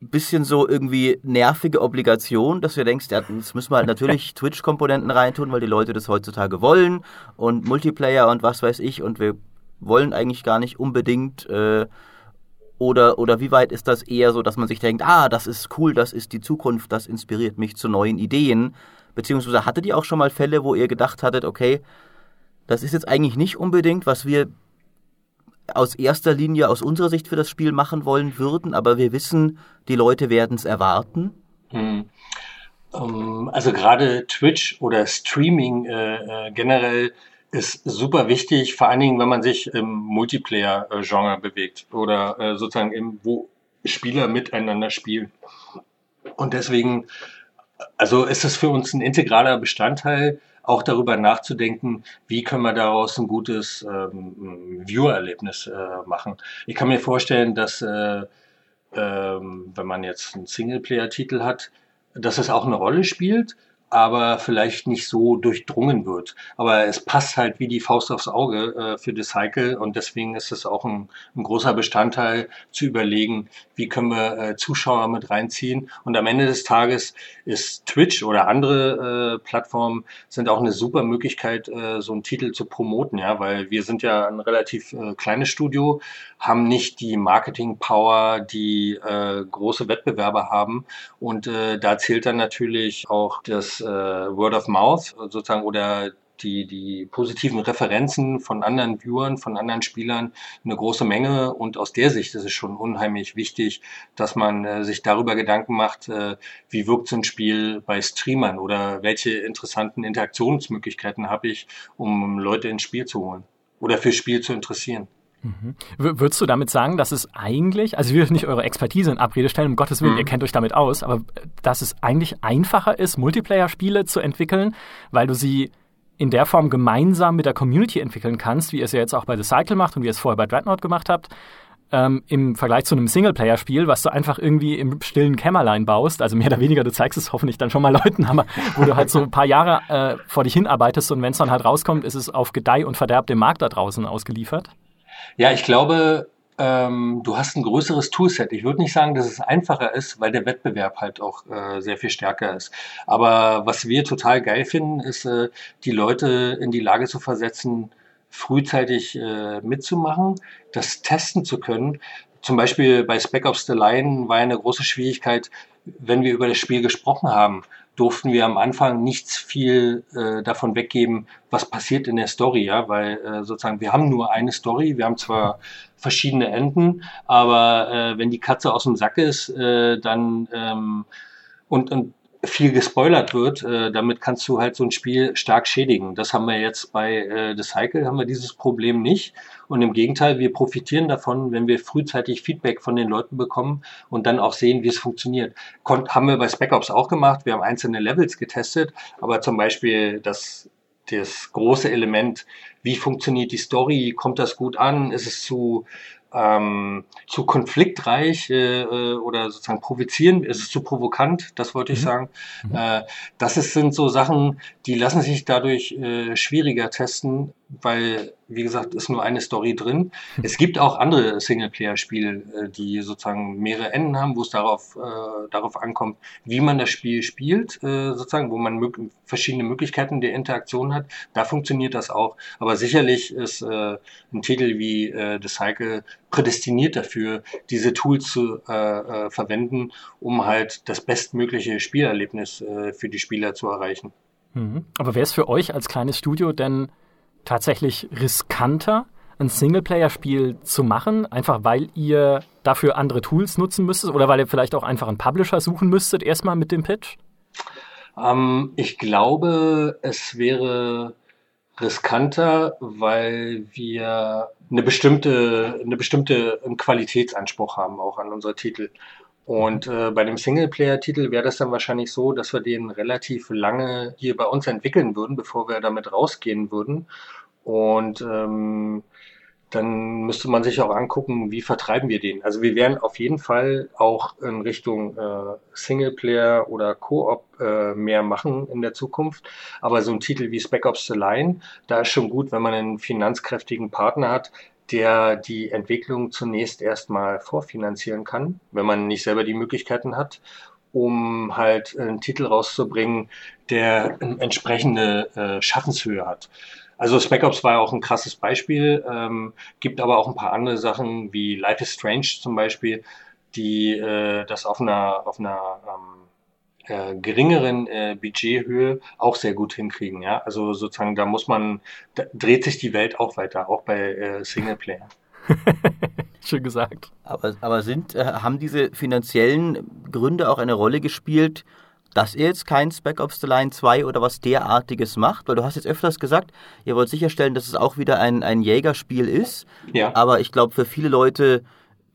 ein bisschen so irgendwie nervige Obligation, dass du denkst, ja, jetzt müssen wir halt natürlich Twitch-Komponenten reintun, weil die Leute das heutzutage wollen und Multiplayer und was weiß ich und wir wollen eigentlich gar nicht unbedingt äh, oder, oder wie weit ist das eher so, dass man sich denkt, ah, das ist cool, das ist die Zukunft, das inspiriert mich zu neuen Ideen? Beziehungsweise hattet ihr auch schon mal Fälle, wo ihr gedacht hattet, okay, das ist jetzt eigentlich nicht unbedingt, was wir aus erster Linie aus unserer Sicht für das Spiel machen wollen würden, aber wir wissen, die Leute werden es erwarten? Hm. Ähm, Also gerade Twitch oder Streaming äh, äh, generell ist super wichtig, vor allen Dingen, wenn man sich im Multiplayer-Genre bewegt oder äh, sozusagen im, wo Spieler miteinander spielen. Und deswegen, also ist es für uns ein integraler Bestandteil, auch darüber nachzudenken, wie können wir daraus ein gutes ähm, Viewer-Erlebnis äh, machen. Ich kann mir vorstellen, dass äh, ähm, wenn man jetzt einen Singleplayer-Titel hat, dass es auch eine Rolle spielt, aber vielleicht nicht so durchdrungen wird. Aber es passt halt wie die Faust aufs Auge äh, für das Cycle und deswegen ist es auch ein, ein großer Bestandteil zu überlegen, wie können wir äh, Zuschauer mit reinziehen. Und am Ende des Tages ist Twitch oder andere äh, Plattformen sind auch eine super Möglichkeit, äh, so einen Titel zu promoten, ja, weil wir sind ja ein relativ äh, kleines Studio, haben nicht die Marketing-Power, die äh, große Wettbewerber haben. Und da zählt dann natürlich auch das äh, Word of Mouth sozusagen oder die, die positiven Referenzen von anderen Viewern, von anderen Spielern eine große Menge. Und aus der Sicht ist es schon unheimlich wichtig, dass man äh, sich darüber Gedanken macht, äh, wie wirkt so ein Spiel bei Streamern oder welche interessanten Interaktionsmöglichkeiten habe ich, um Leute ins Spiel zu holen oder fürs Spiel zu interessieren. Mhm. Würdest du damit sagen, dass es eigentlich, also ich will nicht eure Expertise in Abrede stellen, um Gottes Willen, mhm. ihr kennt euch damit aus, aber dass es eigentlich einfacher ist, Multiplayer-Spiele zu entwickeln, weil du sie in der Form gemeinsam mit der Community entwickeln kannst, wie ihr es ja jetzt auch bei The Cycle macht und wie ihr es vorher bei Dreadnought gemacht habt, ähm, im Vergleich zu einem Singleplayer-Spiel, was du einfach irgendwie im stillen Kämmerlein baust, also mehr oder weniger, du zeigst es hoffentlich dann schon mal Leuten, aber wo du halt so ein paar Jahre äh, vor dich hinarbeitest und wenn es dann halt rauskommt, ist es auf Gedeih und Verderb dem Markt da draußen ausgeliefert? Ja, ich glaube, ähm, du hast ein größeres Toolset. Ich würde nicht sagen, dass es einfacher ist, weil der Wettbewerb halt auch äh, sehr viel stärker ist. Aber was wir total geil finden, ist, äh, die Leute in die Lage zu versetzen, frühzeitig äh, mitzumachen, das testen zu können. Zum Beispiel bei Spec Ops The Line war eine große Schwierigkeit, wenn wir über das Spiel gesprochen haben, durften wir am Anfang nichts viel äh, davon weggeben, was passiert in der Story, ja, weil äh, sozusagen wir haben nur eine Story, wir haben zwar verschiedene Enden, aber äh, wenn die Katze aus dem Sack ist, äh, dann ähm, und, und viel gespoilert wird, äh, damit kannst du halt so ein Spiel stark schädigen. Das haben wir jetzt bei äh, The Cycle, haben wir dieses Problem nicht. Und im Gegenteil, wir profitieren davon, wenn wir frühzeitig Feedback von den Leuten bekommen und dann auch sehen, wie es funktioniert. Kon haben wir bei Spec Ops auch gemacht. Wir haben einzelne Levels getestet, aber zum Beispiel das, das große Element, wie funktioniert die Story, kommt das gut an, ist es zu ähm, zu konfliktreich äh, äh, oder sozusagen provozieren, ist es zu provokant, das wollte ich mhm. sagen. Mhm. Äh, das ist, sind so Sachen, die lassen sich dadurch äh, schwieriger testen, weil, wie gesagt, ist nur eine Story drin. Es gibt auch andere Singleplayer-Spiele, äh, die sozusagen mehrere Enden haben, wo es darauf, äh, darauf ankommt, wie man das Spiel spielt, äh, sozusagen, wo man mög verschiedene Möglichkeiten der Interaktion hat. Da funktioniert das auch. Aber sicherlich ist äh, ein Titel wie äh, The Cycle prädestiniert dafür, diese Tools zu äh, äh, verwenden, um halt das bestmögliche Spielerlebnis äh, für die Spieler zu erreichen. Mhm. Aber wäre es für euch als kleines Studio denn tatsächlich riskanter, ein Singleplayer-Spiel zu machen, einfach weil ihr dafür andere Tools nutzen müsstet oder weil ihr vielleicht auch einfach einen Publisher suchen müsstet, erstmal mit dem Pitch? Ähm, ich glaube, es wäre riskanter, weil wir eine bestimmte, eine bestimmte Qualitätsanspruch haben auch an unsere Titel. Und äh, bei dem Singleplayer-Titel wäre das dann wahrscheinlich so, dass wir den relativ lange hier bei uns entwickeln würden, bevor wir damit rausgehen würden. Und ähm, dann müsste man sich auch angucken, wie vertreiben wir den. Also wir werden auf jeden Fall auch in Richtung äh, Singleplayer oder Koop äh, mehr machen in der Zukunft. Aber so ein Titel wie Spec Ops The Line, da ist schon gut, wenn man einen finanzkräftigen Partner hat, der die Entwicklung zunächst erstmal vorfinanzieren kann, wenn man nicht selber die Möglichkeiten hat, um halt einen Titel rauszubringen, der eine entsprechende äh, Schaffenshöhe hat. Also Spec Ops war ja auch ein krasses Beispiel, ähm, gibt aber auch ein paar andere Sachen wie Life is Strange zum Beispiel, die äh, das auf einer, auf einer ähm, äh, geringeren äh, Budgethöhe auch sehr gut hinkriegen. Ja? Also sozusagen, da muss man, da dreht sich die Welt auch weiter, auch bei äh, Singleplayer. Schön gesagt. Aber, aber sind, äh, haben diese finanziellen Gründe auch eine Rolle gespielt, dass ihr jetzt kein Spec Ops The Line 2 oder was derartiges macht? Weil du hast jetzt öfters gesagt, ihr wollt sicherstellen, dass es auch wieder ein, ein Jägerspiel ist. Ja. Aber ich glaube, für viele Leute,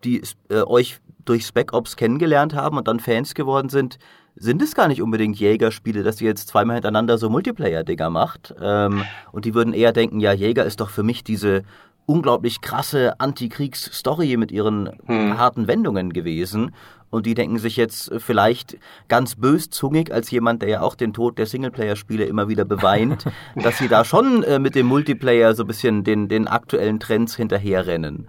die äh, euch durch Spec Ops kennengelernt haben und dann Fans geworden sind, sind es gar nicht unbedingt Jägerspiele, dass ihr jetzt zweimal hintereinander so Multiplayer-Dinger macht. Ähm, und die würden eher denken, ja, Jäger ist doch für mich diese unglaublich krasse Antikriegs-Story mit ihren hm. harten Wendungen gewesen. Und die denken sich jetzt vielleicht ganz böszungig als jemand, der ja auch den Tod der Singleplayer-Spiele immer wieder beweint, dass sie da schon äh, mit dem Multiplayer so ein bisschen den, den aktuellen Trends hinterherrennen.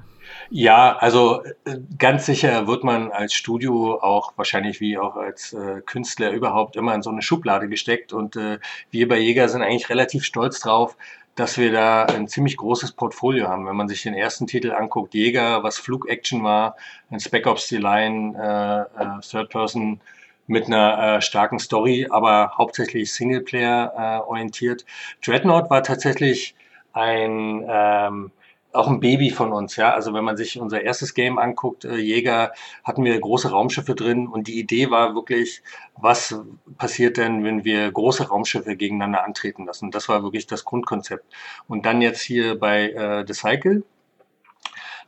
Ja, also äh, ganz sicher wird man als Studio auch wahrscheinlich wie auch als äh, Künstler überhaupt immer in so eine Schublade gesteckt und äh, wir bei Jäger sind eigentlich relativ stolz drauf, dass wir da ein ziemlich großes Portfolio haben. Wenn man sich den ersten Titel anguckt, Jäger, was Flug-Action war, ein Spec Ops The Line, äh, äh, Third Person mit einer äh, starken Story, aber hauptsächlich Singleplayer äh, orientiert. Dreadnought war tatsächlich ein ähm, auch ein Baby von uns, ja. Also wenn man sich unser erstes Game anguckt, äh, Jäger, hatten wir große Raumschiffe drin und die Idee war wirklich, was passiert denn, wenn wir große Raumschiffe gegeneinander antreten lassen? Das war wirklich das Grundkonzept. Und dann jetzt hier bei äh, The Cycle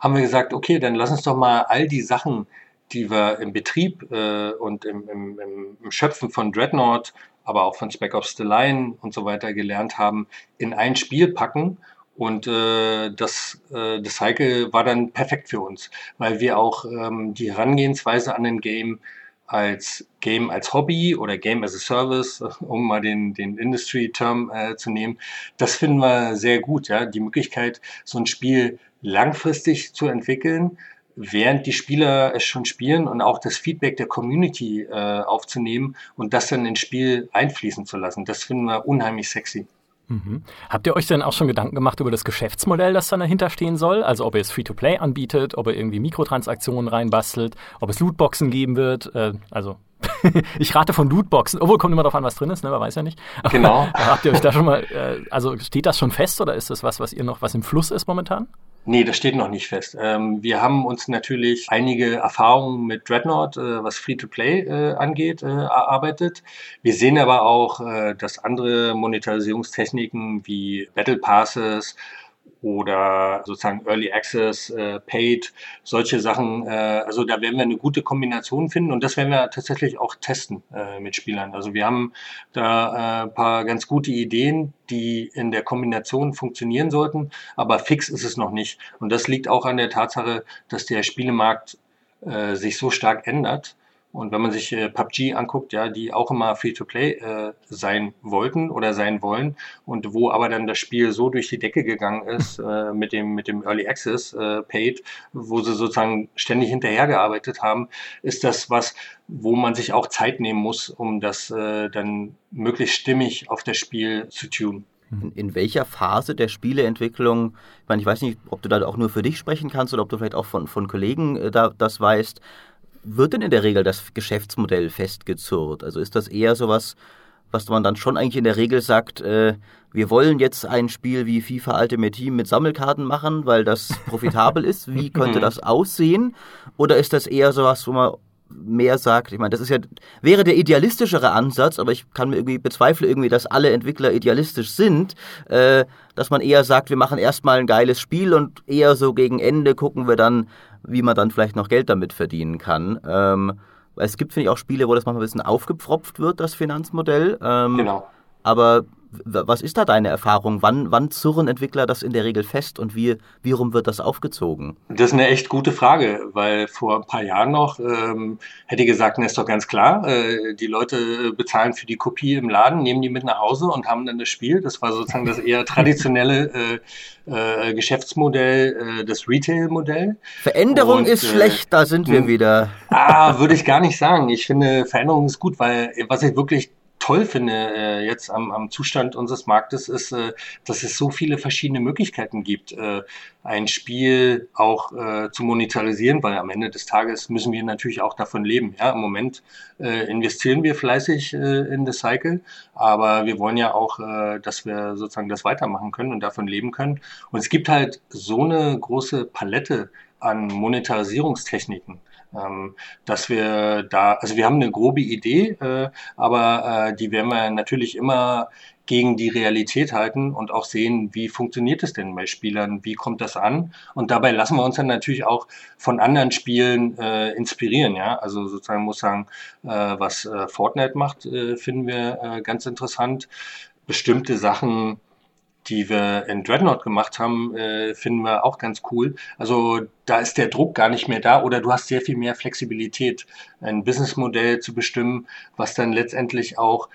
haben wir gesagt, okay, dann lass uns doch mal all die Sachen, die wir im Betrieb äh, und im, im, im Schöpfen von Dreadnought, aber auch von Spec Ops The Line und so weiter gelernt haben, in ein Spiel packen und äh, das, äh, das Cycle war dann perfekt für uns, weil wir auch ähm, die Herangehensweise an den Game als Game als Hobby oder Game as a Service, um mal den, den Industry-Term äh, zu nehmen, das finden wir sehr gut. Ja? Die Möglichkeit, so ein Spiel langfristig zu entwickeln, während die Spieler es schon spielen und auch das Feedback der Community äh, aufzunehmen und das dann ins Spiel einfließen zu lassen. Das finden wir unheimlich sexy. Mhm. Habt ihr euch denn auch schon Gedanken gemacht über das Geschäftsmodell, das dann dahinter stehen soll? Also ob ihr es Free-to-Play anbietet, ob ihr irgendwie Mikrotransaktionen reinbastelt, ob es Lootboxen geben wird? Äh, also ich rate von Lootboxen, obwohl kommt immer darauf an, was drin ist, ne? man weiß ja nicht. Aber genau. habt ihr euch da schon mal, äh, also steht das schon fest oder ist das was, was ihr noch, was im Fluss ist momentan? Nee, das steht noch nicht fest. Ähm, wir haben uns natürlich einige Erfahrungen mit Dreadnought, äh, was Free-to-Play äh, angeht, äh, erarbeitet. Wir sehen aber auch, äh, dass andere Monetarisierungstechniken wie Battle Passes oder sozusagen Early Access, äh, Paid, solche Sachen. Äh, also da werden wir eine gute Kombination finden und das werden wir tatsächlich auch testen äh, mit Spielern. Also wir haben da äh, paar ganz gute Ideen, die in der Kombination funktionieren sollten, aber fix ist es noch nicht. Und das liegt auch an der Tatsache, dass der Spielemarkt äh, sich so stark ändert und wenn man sich äh, PUBG anguckt, ja, die auch immer Free-to-Play äh, sein wollten oder sein wollen und wo aber dann das Spiel so durch die Decke gegangen ist äh, mit dem mit dem Early Access äh, Paid, wo sie sozusagen ständig hinterhergearbeitet haben, ist das was, wo man sich auch Zeit nehmen muss, um das äh, dann möglichst stimmig auf das Spiel zu tun. In, in, welcher Phase der Spieleentwicklung, ich meine, ich weiß nicht, ob du da auch nur für dich sprechen kannst oder ob du vielleicht auch von, von Kollegen äh, da, das weißt, wird denn in der Regel das Geschäftsmodell festgezurrt? Also ist das eher sowas, was man dann schon eigentlich in der Regel sagt, äh, wir wollen jetzt ein Spiel wie FIFA Ultimate Team mit Sammelkarten machen, weil das profitabel ist. Wie könnte das aussehen? Oder ist das eher sowas, wo man mehr sagt, ich meine, das ist ja, wäre der idealistischere Ansatz, aber ich kann mir irgendwie bezweifle irgendwie, dass alle Entwickler idealistisch sind, äh, dass man eher sagt, wir machen erstmal ein geiles Spiel und eher so gegen Ende gucken wir dann, wie man dann vielleicht noch Geld damit verdienen kann. Ähm, es gibt, finde ich, auch Spiele, wo das manchmal ein bisschen aufgepfropft wird, das Finanzmodell. Ähm, genau. Aber was ist da deine Erfahrung? Wann, wann zurren Entwickler das in der Regel fest und wie, wie rum wird das aufgezogen? Das ist eine echt gute Frage, weil vor ein paar Jahren noch ähm, hätte ich gesagt, na ist doch ganz klar, äh, die Leute bezahlen für die Kopie im Laden, nehmen die mit nach Hause und haben dann das Spiel. Das war sozusagen das eher traditionelle äh, äh, Geschäftsmodell, äh, das Retail-Modell. Veränderung und, ist äh, schlecht, da sind wir wieder. Ah, würde ich gar nicht sagen. Ich finde, Veränderung ist gut, weil was ich wirklich toll finde äh, jetzt am, am Zustand unseres Marktes ist, äh, dass es so viele verschiedene Möglichkeiten gibt, äh, ein Spiel auch äh, zu monetarisieren, weil am Ende des Tages müssen wir natürlich auch davon leben. Ja, im Moment äh, investieren wir fleißig äh, in das Cycle, aber wir wollen ja auch, äh, dass wir sozusagen das weitermachen können und davon leben können. Und es gibt halt so eine große Palette an Monetarisierungstechniken ähm, dass wir da, also wir haben eine grobe Idee, äh, aber äh, die werden wir natürlich immer gegen die Realität halten und auch sehen, wie funktioniert es denn bei Spielern, wie kommt das an? Und dabei lassen wir uns dann natürlich auch von anderen Spielen äh, inspirieren, ja. Also sozusagen muss sagen, äh, was äh, Fortnite macht, äh, finden wir äh, ganz interessant. Bestimmte Sachen die wir in Dreadnought gemacht haben, äh, finden wir auch ganz cool. Also da ist der Druck gar nicht mehr da oder du hast sehr viel mehr Flexibilität, ein Businessmodell zu bestimmen, was dann letztendlich auch,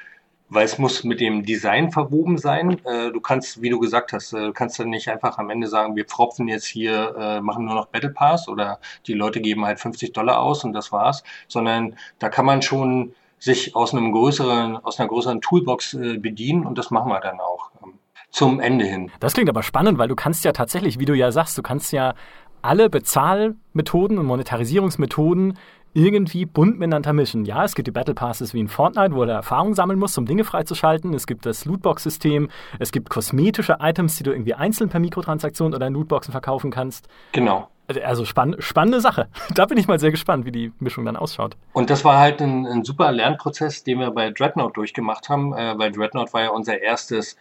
weil es muss mit dem Design verwoben sein. Äh, du kannst, wie du gesagt hast, äh, kannst dann nicht einfach am Ende sagen, wir pfropfen jetzt hier, äh, machen nur noch Battle Pass oder die Leute geben halt 50 Dollar aus und das war's, sondern da kann man schon sich aus einem größeren, aus einer größeren Toolbox äh, bedienen und das machen wir dann auch zum Ende hin. Das klingt aber spannend, weil du kannst ja tatsächlich, wie du ja sagst, du kannst ja alle Bezahlmethoden und Monetarisierungsmethoden irgendwie bunt miteinander mischen. Ja, es gibt die Battle Passes wie in Fortnite, wo du Erfahrung sammeln musst, um Dinge freizuschalten. Es gibt das Lootbox-System. Es gibt kosmetische Items, die du irgendwie einzeln per Mikrotransaktion oder in Lootboxen verkaufen kannst. Genau. Also spann spannende Sache. Da bin ich mal sehr gespannt, wie die Mischung dann ausschaut. Und das war halt ein, ein super Lernprozess, den wir bei Dreadnought durchgemacht haben, äh, weil Dreadnought war ja unser erstes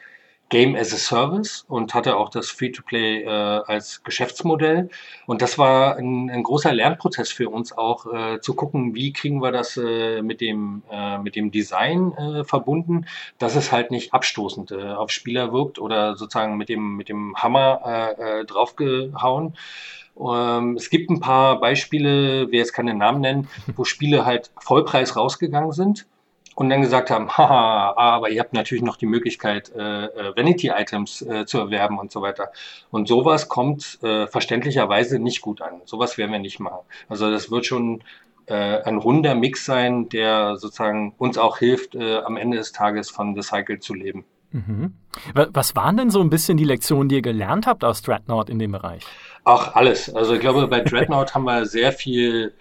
Game as a Service und hatte auch das Free-to-Play äh, als Geschäftsmodell. Und das war ein, ein großer Lernprozess für uns auch, äh, zu gucken, wie kriegen wir das äh, mit, dem, äh, mit dem Design äh, verbunden, dass es halt nicht abstoßend äh, auf Spieler wirkt oder sozusagen mit dem, mit dem Hammer äh, äh, draufgehauen. Ähm, es gibt ein paar Beispiele, wer jetzt keine Namen nennen, wo Spiele halt Vollpreis rausgegangen sind und dann gesagt haben, haha, aber ihr habt natürlich noch die Möglichkeit, äh, äh, Vanity-Items äh, zu erwerben und so weiter. Und sowas kommt äh, verständlicherweise nicht gut an. Sowas werden wir nicht machen. Also das wird schon äh, ein runder Mix sein, der sozusagen uns auch hilft, äh, am Ende des Tages von The Cycle zu leben. Mhm. Was waren denn so ein bisschen die Lektionen, die ihr gelernt habt aus Dreadnought in dem Bereich? Ach, alles. Also ich glaube, bei Dreadnought haben wir sehr viel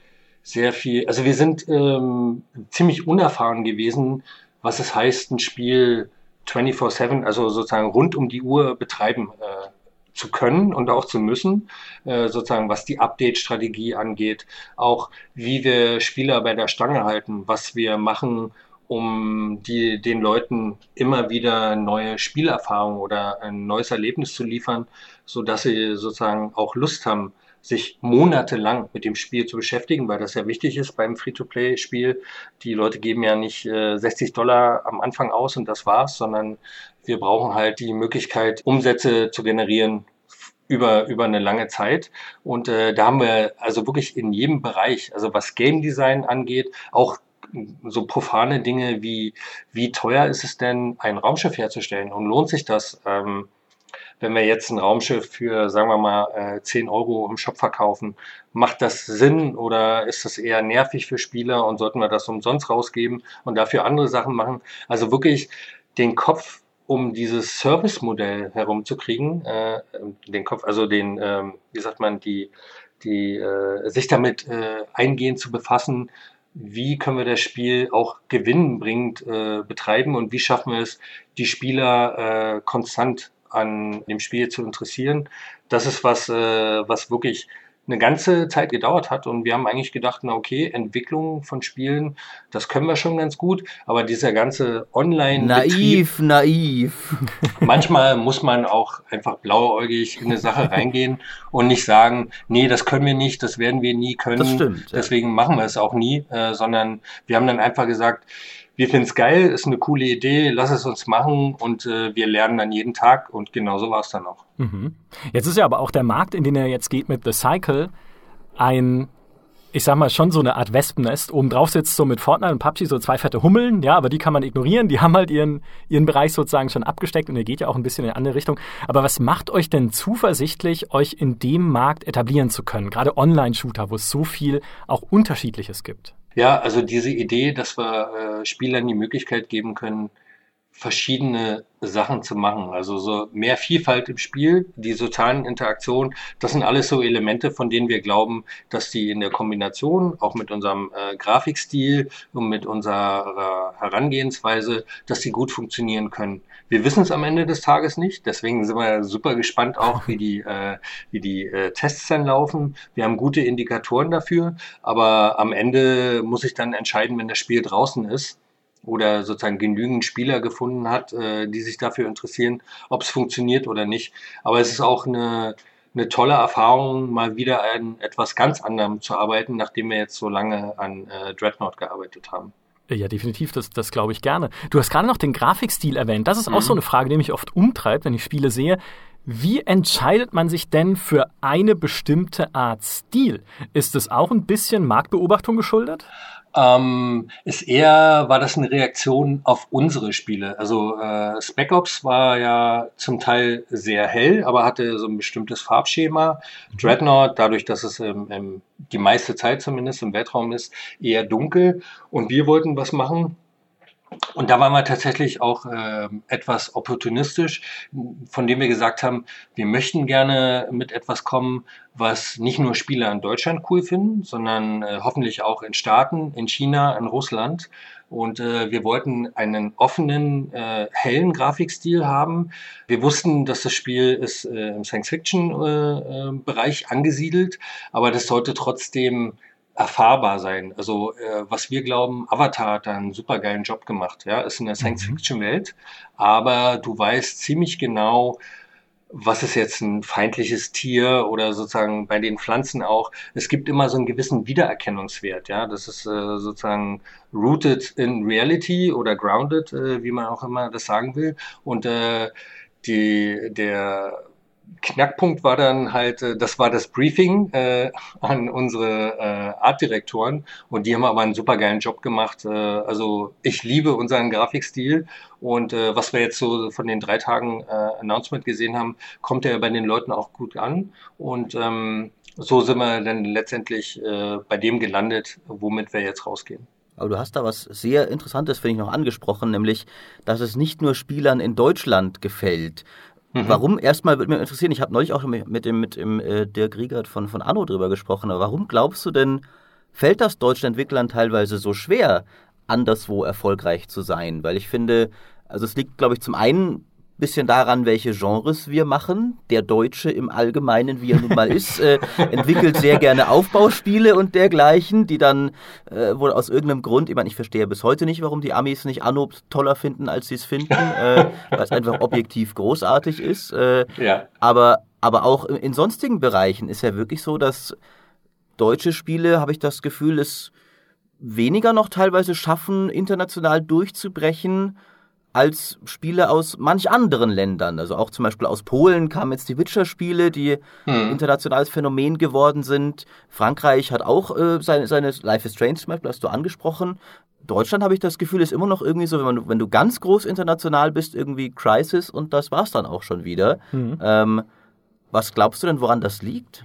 sehr viel, also wir sind ähm, ziemlich unerfahren gewesen, was es heißt, ein Spiel 24-7, also sozusagen rund um die Uhr betreiben äh, zu können und auch zu müssen, äh, sozusagen was die Update-Strategie angeht, auch wie wir Spieler bei der Stange halten, was wir machen, um die, den Leuten immer wieder neue Spielerfahrungen oder ein neues Erlebnis zu liefern, so dass sie sozusagen auch Lust haben, sich monatelang mit dem Spiel zu beschäftigen, weil das ja wichtig ist beim Free-to-Play-Spiel. Die Leute geben ja nicht äh, 60 Dollar am Anfang aus und das war's, sondern wir brauchen halt die Möglichkeit, Umsätze zu generieren über, über eine lange Zeit. Und äh, da haben wir also wirklich in jedem Bereich, also was Game Design angeht, auch so profane Dinge wie, wie teuer ist es denn, ein Raumschiff herzustellen und lohnt sich das? Ähm, wenn wir jetzt ein Raumschiff für, sagen wir mal, 10 äh, Euro im Shop verkaufen, macht das Sinn oder ist das eher nervig für Spieler und sollten wir das umsonst rausgeben und dafür andere Sachen machen? Also wirklich den Kopf um dieses Service-Modell herumzukriegen, äh, den Kopf, also den, äh, wie sagt man, die, die, äh, sich damit äh, eingehend zu befassen, wie können wir das Spiel auch gewinnbringend äh, betreiben und wie schaffen wir es, die Spieler äh, konstant an dem Spiel zu interessieren. Das ist was, äh, was wirklich eine ganze Zeit gedauert hat und wir haben eigentlich gedacht, na okay, Entwicklung von Spielen, das können wir schon ganz gut, aber dieser ganze Online naiv, naiv. Manchmal muss man auch einfach blauäugig in eine Sache reingehen und nicht sagen, nee, das können wir nicht, das werden wir nie können. Das stimmt. Deswegen ja. machen wir es auch nie, äh, sondern wir haben dann einfach gesagt, wir finden es geil, ist eine coole Idee, lass es uns machen und äh, wir lernen dann jeden Tag und genau so war es dann auch. Mhm. Jetzt ist ja aber auch der Markt, in den er jetzt geht mit The Cycle, ein, ich sag mal, schon so eine Art Wespennest. Oben drauf sitzt so mit Fortnite und PUBG so zwei fette Hummeln, ja, aber die kann man ignorieren, die haben halt ihren, ihren Bereich sozusagen schon abgesteckt und er geht ja auch ein bisschen in eine andere Richtung. Aber was macht euch denn zuversichtlich, euch in dem Markt etablieren zu können? Gerade Online-Shooter, wo es so viel auch Unterschiedliches gibt. Ja, also diese Idee, dass wir äh, Spielern die Möglichkeit geben können, verschiedene Sachen zu machen. Also so mehr Vielfalt im Spiel, die sozialen Interaktionen, das sind alles so Elemente, von denen wir glauben, dass die in der Kombination, auch mit unserem äh, Grafikstil und mit unserer Herangehensweise, dass die gut funktionieren können. Wir wissen es am Ende des Tages nicht, deswegen sind wir super gespannt auch, wie die, äh, wie die äh, Tests dann laufen. Wir haben gute Indikatoren dafür, aber am Ende muss ich dann entscheiden, wenn das Spiel draußen ist, oder sozusagen genügend Spieler gefunden hat, äh, die sich dafür interessieren, ob es funktioniert oder nicht. Aber es ist auch eine, eine tolle Erfahrung, mal wieder an etwas ganz anderem zu arbeiten, nachdem wir jetzt so lange an äh, Dreadnought gearbeitet haben. Ja, definitiv, das, das glaube ich gerne. Du hast gerade noch den Grafikstil erwähnt. Das ist auch mhm. so eine Frage, die mich oft umtreibt, wenn ich Spiele sehe. Wie entscheidet man sich denn für eine bestimmte Art Stil? Ist es auch ein bisschen Marktbeobachtung geschuldet? Ähm, ist eher, war das eine Reaktion auf unsere Spiele. Also äh, Spec Ops war ja zum Teil sehr hell, aber hatte so ein bestimmtes Farbschema. Mhm. Dreadnought, dadurch, dass es ähm, ähm, die meiste Zeit zumindest im Weltraum ist, eher dunkel. Und wir wollten was machen, Und da waren wir tatsächlich auch äh, etwas opportunistisch, von dem wir gesagt haben, wir möchten gerne mit etwas kommen, was nicht nur Spieler in Deutschland cool finden, sondern äh, hoffentlich auch in Staaten, in China, in Russland. Und äh, wir wollten einen offenen, äh, hellen Grafikstil haben. Wir wussten, dass das Spiel ist äh, im Science-Fiction-Bereich äh, äh, angesiedelt, aber das sollte trotzdem erfahrbar sein. Also äh, was wir glauben, Avatar hat da einen super geilen Job gemacht. Ja, ist in der Science-Fiction-Welt, aber du weißt ziemlich genau, was ist jetzt ein feindliches Tier oder sozusagen bei den Pflanzen auch. Es gibt immer so einen gewissen Wiedererkennungswert. Ja, das ist äh, sozusagen rooted in reality oder grounded, äh, wie man auch immer das sagen will. Und äh, die der Knackpunkt war dann halt, äh, das war das Briefing äh, an unsere äh, Artdirektoren und die haben aber einen super geilen Job gemacht. Äh, also ich liebe unseren Grafikstil und äh, was wir jetzt so von den drei Tagen äh, Announcement gesehen haben, kommt ja bei den Leuten auch gut an und ähm, so sind wir dann letztendlich äh, bei dem gelandet, womit wir jetzt rausgehen. Aber du hast da was sehr Interessantes, finde ich, noch angesprochen, nämlich, dass es nicht nur Spielern in Deutschland gefällt. Mhm. Warum, erstmal würde mich interessieren, ich habe neulich auch mit dem, mit dem äh, Dirk Riegert von, von Anno drüber gesprochen, aber warum glaubst du denn, fällt das deutschen Entwicklern teilweise so schwer, anderswo erfolgreich zu sein? Weil ich finde, also es liegt, glaube ich, zum einen bisschen daran, welche Genres wir machen. Der Deutsche im Allgemeinen, wie er nun mal ist, äh, entwickelt sehr gerne Aufbauspiele und dergleichen, die dann äh, wohl aus irgendeinem Grund, ich meine, ich verstehe bis heute nicht, warum die Amis nicht Anno toller finden, als sie es finden, äh, weil es einfach objektiv großartig ist. Äh, ja. aber, aber auch in sonstigen Bereichen ist ja wirklich so, dass deutsche Spiele, habe ich das Gefühl, es weniger noch teilweise schaffen, international durchzubrechen, als Spiele aus manch anderen Ländern. Also auch zum Beispiel aus Polen kamen jetzt die Witcher-Spiele, die hm. internationales Phänomen geworden sind. Frankreich hat auch äh, seine, seine Life is Strange zum Beispiel, hast du angesprochen. Deutschland habe ich das Gefühl, ist immer noch irgendwie so, wenn, man, wenn du ganz groß international bist, irgendwie Crisis und das war es dann auch schon wieder. Hm. Ähm, was glaubst du denn, woran das liegt?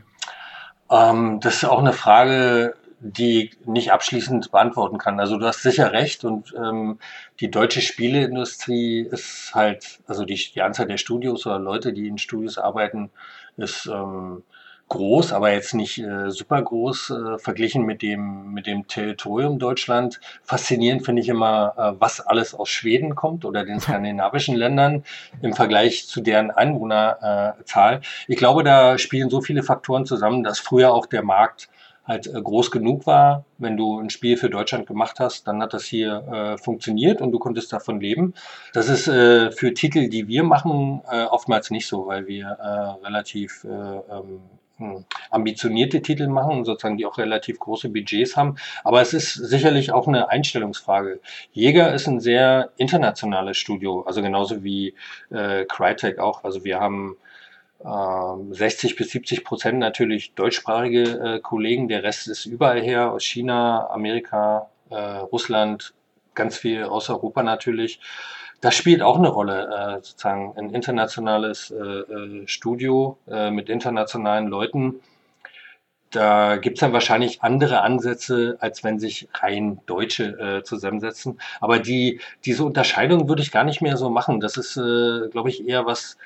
Ähm, das ist auch eine Frage, die nicht abschließend beantworten kann. Also du hast sicher recht und ähm, die deutsche Spieleindustrie ist halt, also die, die Anzahl der Studios oder Leute, die in Studios arbeiten, ist ähm, groß, aber jetzt nicht äh, super groß äh, verglichen mit dem mit dem Territorium Deutschland. Faszinierend finde ich immer, äh, was alles aus Schweden kommt oder den skandinavischen Ländern im Vergleich zu deren Einwohnerzahl. ich glaube, da spielen so viele Faktoren zusammen, dass früher auch der Markt halt äh, groß genug war. Wenn du ein Spiel für Deutschland gemacht hast, dann hat das hier äh, funktioniert und du konntest davon leben. Das ist äh, für Titel, die wir machen, äh, oftmals nicht so, weil wir äh, relativ äh, ähm, hm, ambitionierte Titel machen, sozusagen, die auch relativ große Budgets haben. Aber es ist sicherlich auch eine Einstellungsfrage. Jäger ist ein sehr internationales Studio, also genauso wie äh, Crytek auch. Also wir haben 60 ähm, bis 70 Prozent natürlich deutschsprachige äh, Kollegen, der Rest ist überall her, aus China, Amerika, äh, Russland, ganz viel aus Europa natürlich. Das spielt auch eine Rolle, äh, sozusagen ein internationales äh, äh, Studio äh, mit internationalen Leuten. Da gibt's dann wahrscheinlich andere Ansätze, als wenn sich rein Deutsche zusammensetzen. Aber die, diese Unterscheidung würde ich gar nicht mehr so machen. Das ist, glaube ich, eher was,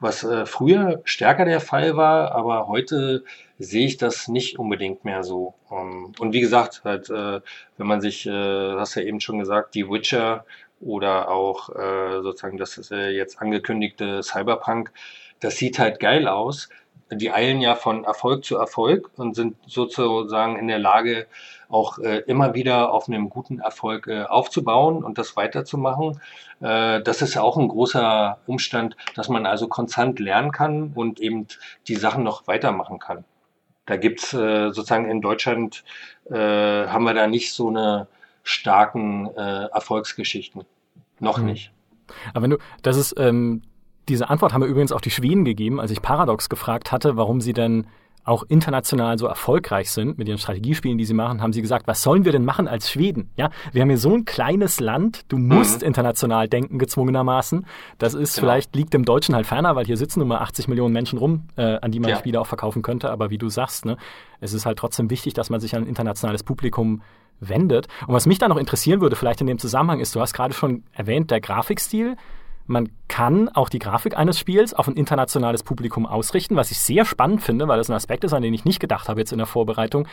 was äh, früher stärker der Fall war, aber heute sehe ich das nicht unbedingt mehr so. Um, ähm, und wie gesagt, halt, äh, wenn man sich, äh, hast ja eben schon gesagt, die Witcher oder auch äh, sozusagen das äh, jetzt angekündigte Cyberpunk, das sieht halt geil aus. Die eilen ja von Erfolg zu Erfolg und sind sozusagen in der Lage, auch äh, immer wieder auf einem guten Erfolg äh, aufzubauen und das weiterzumachen. Äh, das ist ja auch ein großer Umstand, dass man also konstant lernen kann und eben die Sachen noch weitermachen kann. Da gibt's äh, sozusagen in Deutschland, äh, haben wir da nicht so eine starken äh, Erfolgsgeschichten. Noch mhm. nicht. Aber wenn du, das ist, ähm, diese Antwort haben wir übrigens auch die Schweden gegeben, als ich Paradox gefragt hatte, warum sie denn auch international so erfolgreich sind mit ihren Strategiespielen, die sie machen, haben sie gesagt, was sollen wir denn machen als Schweden? Ja, wir haben hier so ein kleines Land, du musst mhm. international denken, gezwungenermaßen. Das ist genau. vielleicht liegt dem Deutschen halt ferner, weil hier sitzen nur mal 80 Millionen Menschen rum, äh, an die man ja. Spiele auch verkaufen könnte. Aber wie du sagst, ne, es ist halt trotzdem wichtig, dass man sich an ein internationales Publikum wendet. Und was mich da noch interessieren würde, vielleicht in dem Zusammenhang ist, du hast gerade schon erwähnt, der Grafikstil man kann auch die Grafik eines Spiels auf ein internationales Publikum ausrichten, was ich sehr spannend finde, weil das ein Aspekt ist, an den ich nicht gedacht habe jetzt in der Vorbereitung.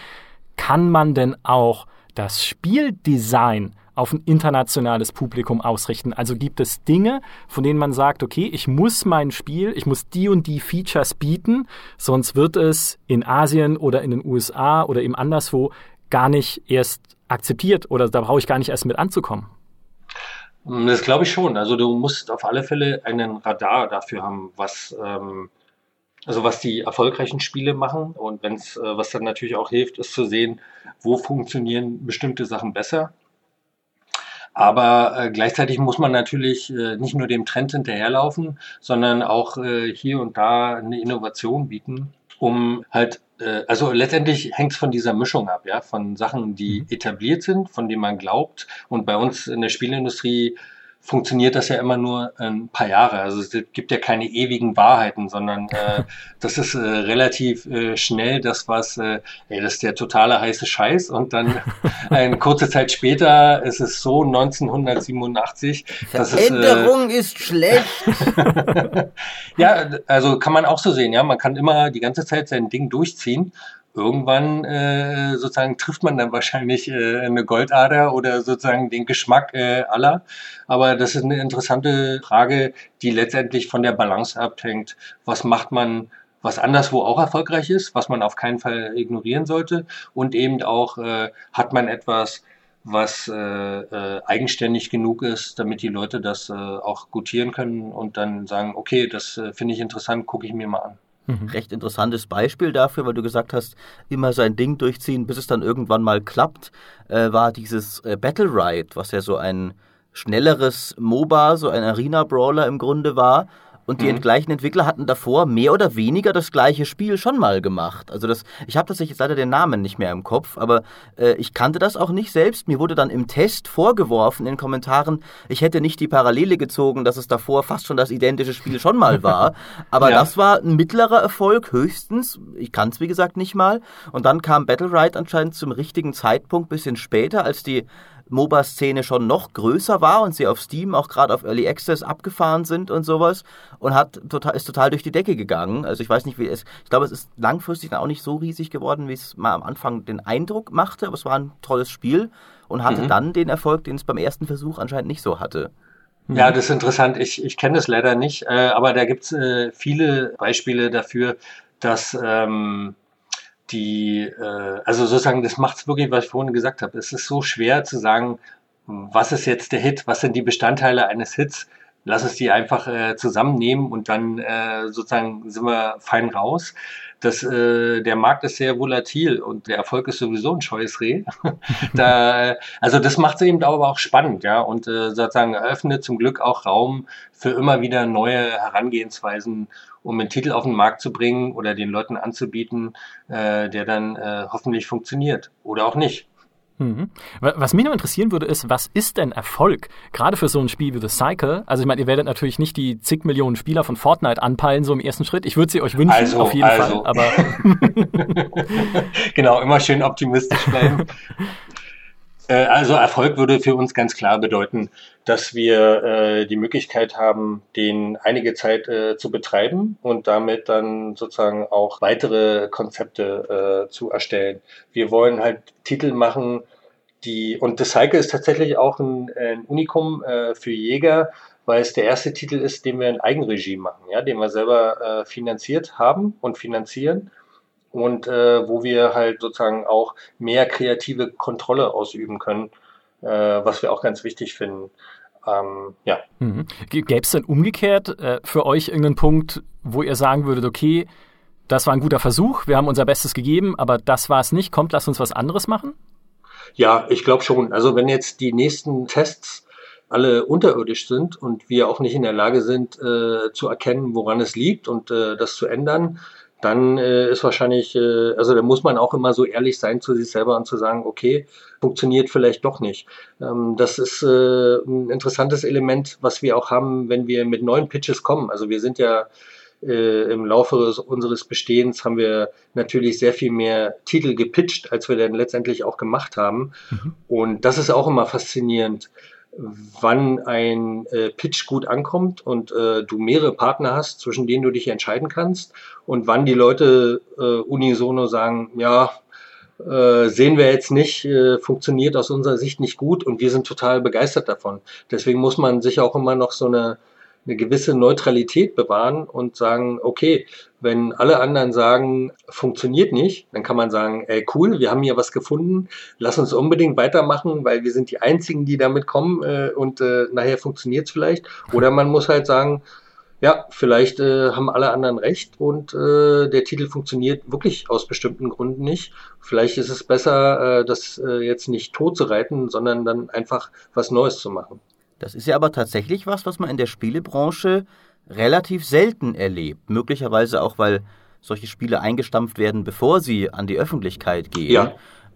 Kann man denn auch das Spieldesign auf ein internationales Publikum ausrichten? Also gibt es Dinge, von denen man sagt, okay, ich muss mein Spiel, ich muss die und die Features bieten, sonst wird es in Asien oder in den USA oder eben anderswo gar nicht erst akzeptiert oder da brauche ich gar nicht erst mit anzukommen. Hm, das glaube ich schon. Also du musst auf alle Fälle einen Radar dafür haben, was ähm, also was die erfolgreichen Spiele machen und wenn's, äh, was dann natürlich auch hilft, ist zu sehen, wo funktionieren bestimmte Sachen besser. Aber äh, gleichzeitig muss man natürlich äh, nicht nur dem Trend hinterherlaufen, sondern auch äh, hier und da eine Innovation bieten, um halt äh, also letztendlich hängt es von dieser Mischung ab, ja, von Sachen, die mhm. etabliert sind, von denen man glaubt. Und bei uns in der Spielindustrie funktioniert das ja immer nur ein paar Jahre. Also es gibt ja keine ewigen Wahrheiten, sondern äh, das ist äh, relativ äh, schnell das, was, äh, ey, das ist der totale heiße Scheiß und dann eine kurze Zeit später ist es so 1987. Veränderung ist, äh, ist schlecht. ja, also kann man auch so sehen, ja. Man kann immer die ganze Zeit sein Ding durchziehen irgendwann äh, sozusagen trifft man dann wahrscheinlich äh, eine Goldader oder sozusagen den Geschmack äh, aller. Aber das ist eine interessante Frage, die letztendlich von der Balance abhängt. Was macht man, was anderswo auch erfolgreich ist, was man auf keinen Fall ignorieren sollte und eben auch äh, hat man etwas, was äh, äh, eigenständig genug ist, damit die Leute das äh, auch gutieren können und dann sagen, okay, das äh, finde ich interessant, gucke ich mir mal an. Mhm. Recht interessantes Beispiel dafür, weil du gesagt hast, immer sein Ding durchziehen, bis es dann irgendwann mal klappt, äh, war dieses äh, Battle Ride, was ja so ein schnelleres MOBA, so ein Arena-Brawler im Grunde war, und die mhm. gleichen Entwickler hatten davor mehr oder weniger das gleiche Spiel schon mal gemacht. Also das, ich habe tatsächlich jetzt leider den Namen nicht mehr im Kopf, aber äh, ich kannte das auch nicht selbst. Mir wurde dann im Test vorgeworfen in den Kommentaren, ich hätte nicht die Parallele gezogen, dass es davor fast schon das identische Spiel schon mal war. Aber ja. das war ein mittlerer Erfolg höchstens. Ich kann es wie gesagt nicht mal. Und dann kam Battle Ride anscheinend zum richtigen Zeitpunkt, bisschen später, als die MOBA-Szene schon noch größer war und sie auf Steam auch gerade auf Early Access abgefahren sind und sowas und hat total, ist total durch die Decke gegangen. Also ich weiß nicht, wie es, ich glaube, es ist langfristig dann auch nicht so riesig geworden, wie es mal am Anfang den Eindruck machte, aber es war ein tolles Spiel und hatte mhm. dann den Erfolg, den es beim ersten Versuch anscheinend nicht so hatte. Ja, das ist interessant. Ich, ich kenne das leider nicht, äh, aber da gibt es äh, viele Beispiele dafür, dass ähm, die, äh, also sozusagen, das macht es wirklich, was ich vorhin gesagt habe. Es ist so schwer zu sagen, was ist jetzt der Hit, was sind die Bestandteile eines Hits. Lass uns die einfach äh, zusammennehmen und dann äh, sozusagen sind wir fein raus. Das, äh, der Markt ist sehr volatil und der Erfolg ist sowieso ein scheues Reh. da, also das macht es eben aber auch spannend, ja, und äh, sozusagen eröffnet zum Glück auch Raum für immer wieder neue Herangehensweisen um einen Titel auf den Markt zu bringen oder den Leuten anzubieten, äh, der dann äh, hoffentlich funktioniert oder auch nicht. Mhm. Was mich noch interessieren würde, ist, was ist denn Erfolg? Gerade für so ein Spiel wie The Cycle. Also ich meine, ihr werdet natürlich nicht die zig Millionen Spieler von Fortnite anpeilen, so im ersten Schritt. Ich würde sie euch wünschen, also, auf jeden also. Fall. Aber genau, immer schön optimistisch bleiben. Äh, also Erfolg würde für uns ganz klar bedeuten, dass wir äh, die Möglichkeit haben, den einige Zeit äh, zu betreiben und damit dann sozusagen auch weitere Konzepte äh, zu erstellen. Wir wollen halt Titel machen, die und The Cycle ist tatsächlich auch ein, ein Unikum äh, für Jäger, weil es der erste Titel ist, den wir in Eigenregie machen, ja, den wir selber äh, finanziert haben und finanzieren und äh, wo wir halt sozusagen auch mehr kreative Kontrolle ausüben können, äh, was wir auch ganz wichtig finden. Ähm, ja. Mhm. Gäbe es denn umgekehrt äh, für euch irgendeinen Punkt, wo ihr sagen würdet, okay, das war ein guter Versuch, wir haben unser Bestes gegeben, aber das war es nicht, kommt, lass uns was anderes machen? Ja, ich glaube schon. Also wenn jetzt die nächsten Tests alle unterirdisch sind und wir auch nicht in der Lage sind äh, zu erkennen, woran es liegt und äh, das zu ändern, dann äh, ist wahrscheinlich, äh, also da muss man auch immer so ehrlich sein zu sich selber und zu sagen, okay, funktioniert vielleicht doch nicht. Ähm, das ist äh, ein interessantes Element, was wir auch haben, wenn wir mit neuen Pitches kommen. Also wir sind ja äh, im Laufe unseres Bestehens haben wir natürlich sehr viel mehr Titel gepitcht, als wir dann letztendlich auch gemacht haben. Mhm. Und das ist auch immer faszinierend wann ein äh, Pitch gut ankommt und äh, du mehrere Partner hast, zwischen denen du dich entscheiden kannst und wann die Leute äh, unisono sagen, ja, äh, sehen wir jetzt nicht, äh, funktioniert aus unserer Sicht nicht gut und wir sind total begeistert davon. Deswegen muss man sich auch immer noch so eine eine gewisse Neutralität bewahren und sagen, okay, wenn alle anderen sagen, funktioniert nicht, dann kann man sagen, ey, cool, wir haben hier was gefunden, lass uns unbedingt weitermachen, weil wir sind die Einzigen, die damit kommen äh, und äh, nachher funktioniert es vielleicht. Oder man muss halt sagen, ja, vielleicht äh, haben alle anderen recht und äh, der Titel funktioniert wirklich aus bestimmten Gründen nicht. Vielleicht ist es besser, äh, das äh, jetzt nicht tot zu reiten, sondern dann einfach was Neues zu machen. Das ist ja aber tatsächlich was, was man in der Spielebranche relativ selten erlebt. Möglicherweise auch, weil solche Spiele eingestampft werden, bevor sie an die Öffentlichkeit gehen. Ja.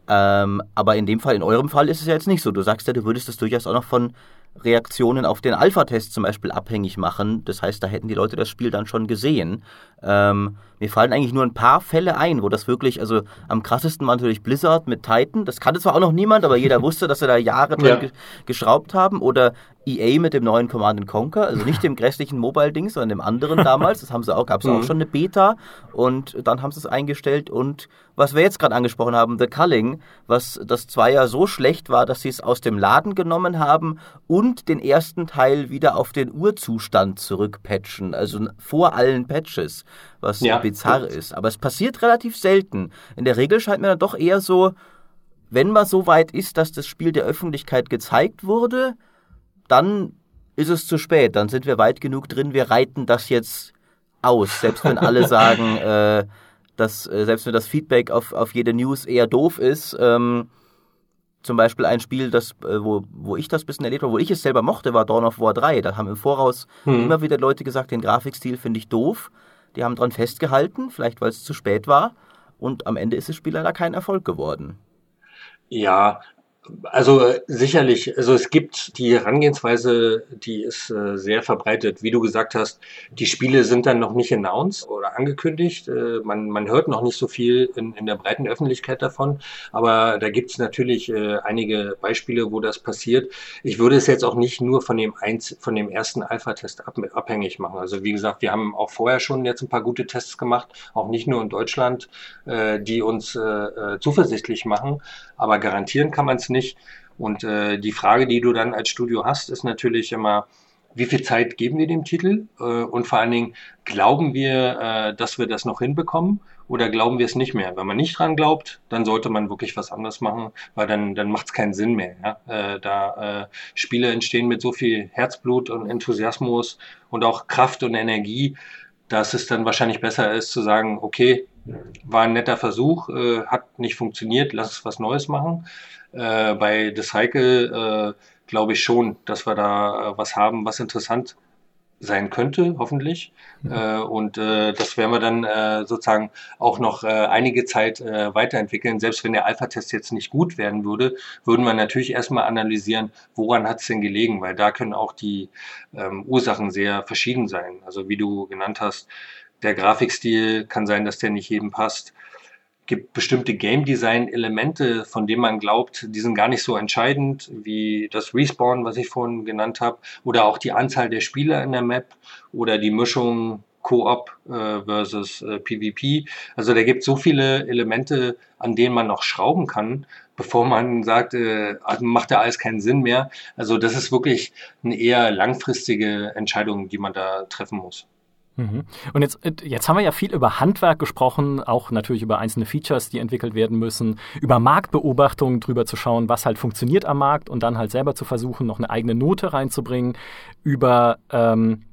Ähm, aber in dem Fall, in eurem Fall ist es ja jetzt nicht so. Du sagst ja, du würdest das durchaus auch noch von Reaktionen auf den Alpha-Test zum Beispiel abhängig machen. Das heißt, da hätten die Leute das Spiel dann schon gesehen. Ähm, mir fallen eigentlich nur ein paar Fälle ein, wo das wirklich, also am krassesten war natürlich Blizzard mit Titan. Das kannte zwar auch noch niemand, aber jeder wusste, dass sie da Jahre dran ja. geschraubt haben. Oder EA mit dem neuen Command Conquer, also nicht dem grässlichen Mobile-Ding, sondern dem anderen damals. Das haben sie auch, gab es mhm. auch schon eine Beta und dann haben sie es eingestellt und was wir jetzt gerade angesprochen haben, The Culling, was das Zweier so schlecht war, dass sie es aus dem Laden genommen haben und den ersten Teil wieder auf den Urzustand zurückpatchen, also vor allen Patches, was ja, bizarr ist. Aber es passiert relativ selten. In der Regel scheint mir dann doch eher so, wenn man so weit ist, dass das Spiel der Öffentlichkeit gezeigt wurde, dann ist es zu spät. Dann sind wir weit genug drin, wir reiten das jetzt aus. Selbst wenn alle sagen, äh, dass, äh, selbst wenn das Feedback auf, auf jede News eher doof ist, ähm, zum Beispiel ein Spiel, das, äh, wo, wo ich das ein bisschen erlebt habe, wo ich es selber mochte, war Dawn of War 3. Da haben im Voraus hm. immer wieder Leute gesagt, den Grafikstil finde ich doof. Die haben dran festgehalten, vielleicht weil es zu spät war. Und am Ende ist das Spiel leider kein Erfolg geworden. Ja, also äh, sicherlich, also es gibt die Herangehensweise, die ist äh, sehr verbreitet. Wie du gesagt hast, die Spiele sind dann noch nicht announced oder angekündigt. Äh, man, man hört noch nicht so viel in, in der breiten Öffentlichkeit davon, aber da gibt es natürlich äh, einige Beispiele, wo das passiert. Ich würde es jetzt auch nicht nur von dem, Einz von dem ersten Alpha-Test ab abhängig machen. Also wie gesagt, wir haben auch vorher schon jetzt ein paar gute Tests gemacht, auch nicht nur in Deutschland, äh, die uns äh, zuversichtlich machen, aber garantieren kann man es nicht. Und äh, die Frage, die du dann als Studio hast, ist natürlich immer, wie viel Zeit geben wir dem Titel? Äh, und vor allen Dingen, glauben wir, äh, dass wir das noch hinbekommen oder glauben wir es nicht mehr? Wenn man nicht dran glaubt, dann sollte man wirklich was anderes machen, weil dann, dann macht es keinen Sinn mehr. Ja? Äh, da äh, Spiele entstehen mit so viel Herzblut und Enthusiasmus und auch Kraft und Energie, dass es dann wahrscheinlich besser ist zu sagen, okay, war ein netter Versuch, äh, hat nicht funktioniert, lass uns was Neues machen. Äh, bei The Cycle äh, glaube ich schon, dass wir da äh, was haben, was interessant sein könnte, hoffentlich. Mhm. Äh, und äh, das werden wir dann äh, sozusagen auch noch äh, einige Zeit äh, weiterentwickeln. Selbst wenn der Alpha-Test jetzt nicht gut werden würde, würden wir natürlich erstmal analysieren, woran hat es denn gelegen, weil da können auch die ähm, Ursachen sehr verschieden sein. Also wie du genannt hast, der Grafikstil kann sein, dass der nicht jedem passt. Gibt bestimmte Game Design Elemente, von denen man glaubt, die sind gar nicht so entscheidend, wie das Respawn, was ich vorhin genannt habe, oder auch die Anzahl der Spieler in der Map oder die Mischung Co-op äh, versus äh, PvP. Also da gibt es so viele Elemente, an denen man noch schrauben kann, bevor man sagt, äh, macht ja alles keinen Sinn mehr. Also das ist wirklich eine eher langfristige Entscheidung, die man da treffen muss. Mhm. Und jetzt, jetzt haben wir ja viel über Handwerk gesprochen, auch natürlich über einzelne Features, die entwickelt werden müssen, über Marktbeobachtung, drüber zu schauen, was halt funktioniert am Markt und dann halt selber zu versuchen, noch eine eigene Note reinzubringen, über ähm,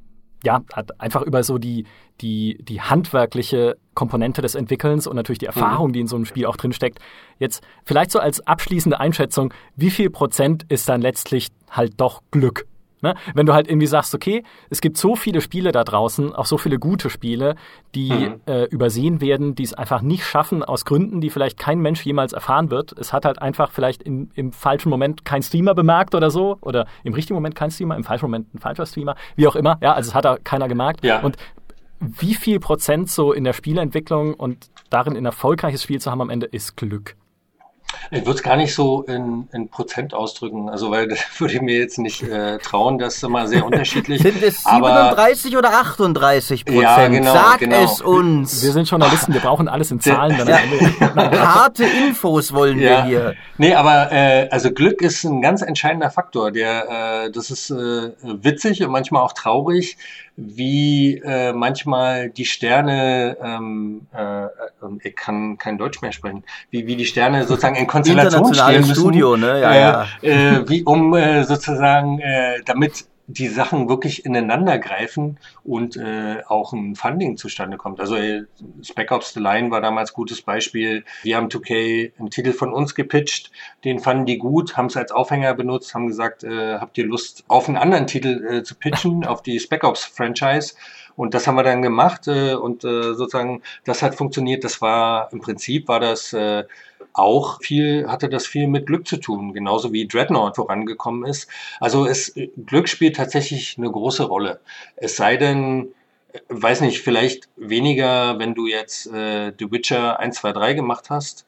ja, einfach über so die, die, die handwerkliche Komponente des Entwickelns und natürlich die mhm. Erfahrung, die in so einem Spiel auch drinsteckt. Jetzt vielleicht so als abschließende Einschätzung, wie viel Prozent ist dann letztlich halt doch Glück Ne? Wenn du halt irgendwie sagst, okay, es gibt so viele Spiele da draußen, auch so viele gute Spiele, die mhm. äh, übersehen werden, die es einfach nicht schaffen, aus Gründen, die vielleicht kein Mensch jemals erfahren wird. Es hat halt einfach vielleicht in, im falschen Moment kein Streamer bemerkt oder so, oder im richtigen Moment kein Streamer, im falschen Moment ein falscher Streamer, wie auch immer. Ja, also es hat da keiner gemerkt. Ja. Und wie viel Prozent so in der Spieleentwicklung und darin ein erfolgreiches Spiel zu haben am Ende ist Glück? Ich würde es gar nicht so in, in Prozent ausdrücken, also weil das würde ich mir jetzt nicht äh, trauen, das ist immer sehr unterschiedlich. Sind es 37 aber, oder 38 Prozent? Ja, genau, Sag genau. es uns. Wir sind Journalisten, wir brauchen alles in Zahlen. Ja. Harte Infos wollen ja. wir hier. Nee, aber äh, also Glück ist ein ganz entscheidender Faktor. Der, äh, das ist äh, witzig und manchmal auch traurig wie äh, manchmal die Sterne, ähm, äh, ich kann kein Deutsch mehr sprechen, wie, wie die Sterne sozusagen in Konstellation stehen müssen. Studio, ne? Ja, äh, ja. Äh, wie um äh, sozusagen, äh, damit die Sachen wirklich ineinander greifen und äh, auch ein Funding zustande kommt. Also äh, Spec Ops The Line war damals gutes Beispiel. Wir haben 2K einen Titel von uns gepitcht, den fanden die gut, haben es als Aufhänger benutzt, haben gesagt, äh, habt ihr Lust auf einen anderen Titel äh, zu pitchen, auf die Spec Ops Franchise? Und das haben wir dann gemacht äh, und äh, sozusagen das hat funktioniert. Das war im Prinzip war das äh, auch viel, hatte das viel mit Glück zu tun, genauso wie Dreadnought vorangekommen ist. Also es, Glück spielt tatsächlich eine große Rolle. Es sei denn, weiß nicht, vielleicht weniger, wenn du jetzt äh, The Witcher 1, 2, 3 gemacht hast.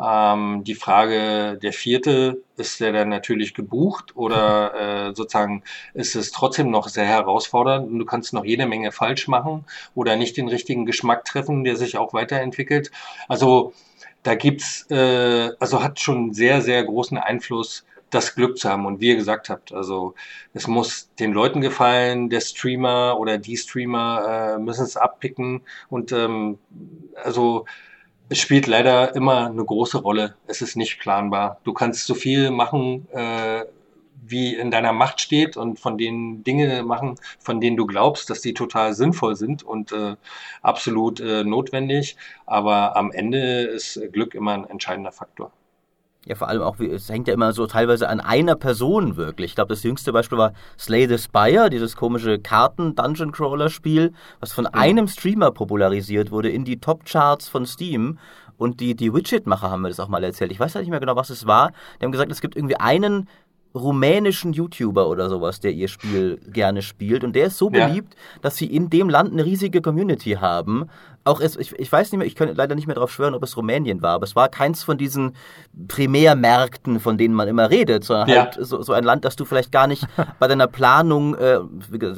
Ähm, die Frage der vierte, ist der dann natürlich gebucht oder äh, sozusagen ist es trotzdem noch sehr herausfordernd und du kannst noch jede Menge falsch machen oder nicht den richtigen Geschmack treffen, der sich auch weiterentwickelt. Also da gibt's, äh, also hat schon sehr, sehr großen Einfluss, das Glück zu haben. Und wie ihr gesagt habt, also es muss den Leuten gefallen, der Streamer oder die Streamer äh, müssen es abpicken. Und ähm, also es spielt leider immer eine große Rolle. Es ist nicht planbar. Du kannst so viel machen, äh, wie in deiner Macht steht und von denen Dinge machen, von denen du glaubst, dass die total sinnvoll sind und äh, absolut äh, notwendig. Aber am Ende ist Glück immer ein entscheidender Faktor. Ja, vor allem auch, es hängt ja immer so teilweise an einer Person wirklich. Ich glaube, das jüngste Beispiel war Slay the Spire, dieses komische Karten-Dungeon-Crawler-Spiel, was von mhm. einem Streamer popularisiert wurde in die Top-Charts von Steam. Und die, die Widget-Macher haben mir das auch mal erzählt. Ich weiß ja nicht mehr genau, was es war. Die haben gesagt, es gibt irgendwie einen rumänischen YouTuber oder sowas, der ihr Spiel gerne spielt. Und der ist so beliebt, ja. dass sie in dem Land eine riesige Community haben, auch es, ich, ich weiß nicht mehr, ich kann leider nicht mehr darauf schwören, ob es Rumänien war, aber es war keins von diesen Primärmärkten, von denen man immer redet, sondern ja. halt so, so, ein Land, das du vielleicht gar nicht bei deiner Planung, äh,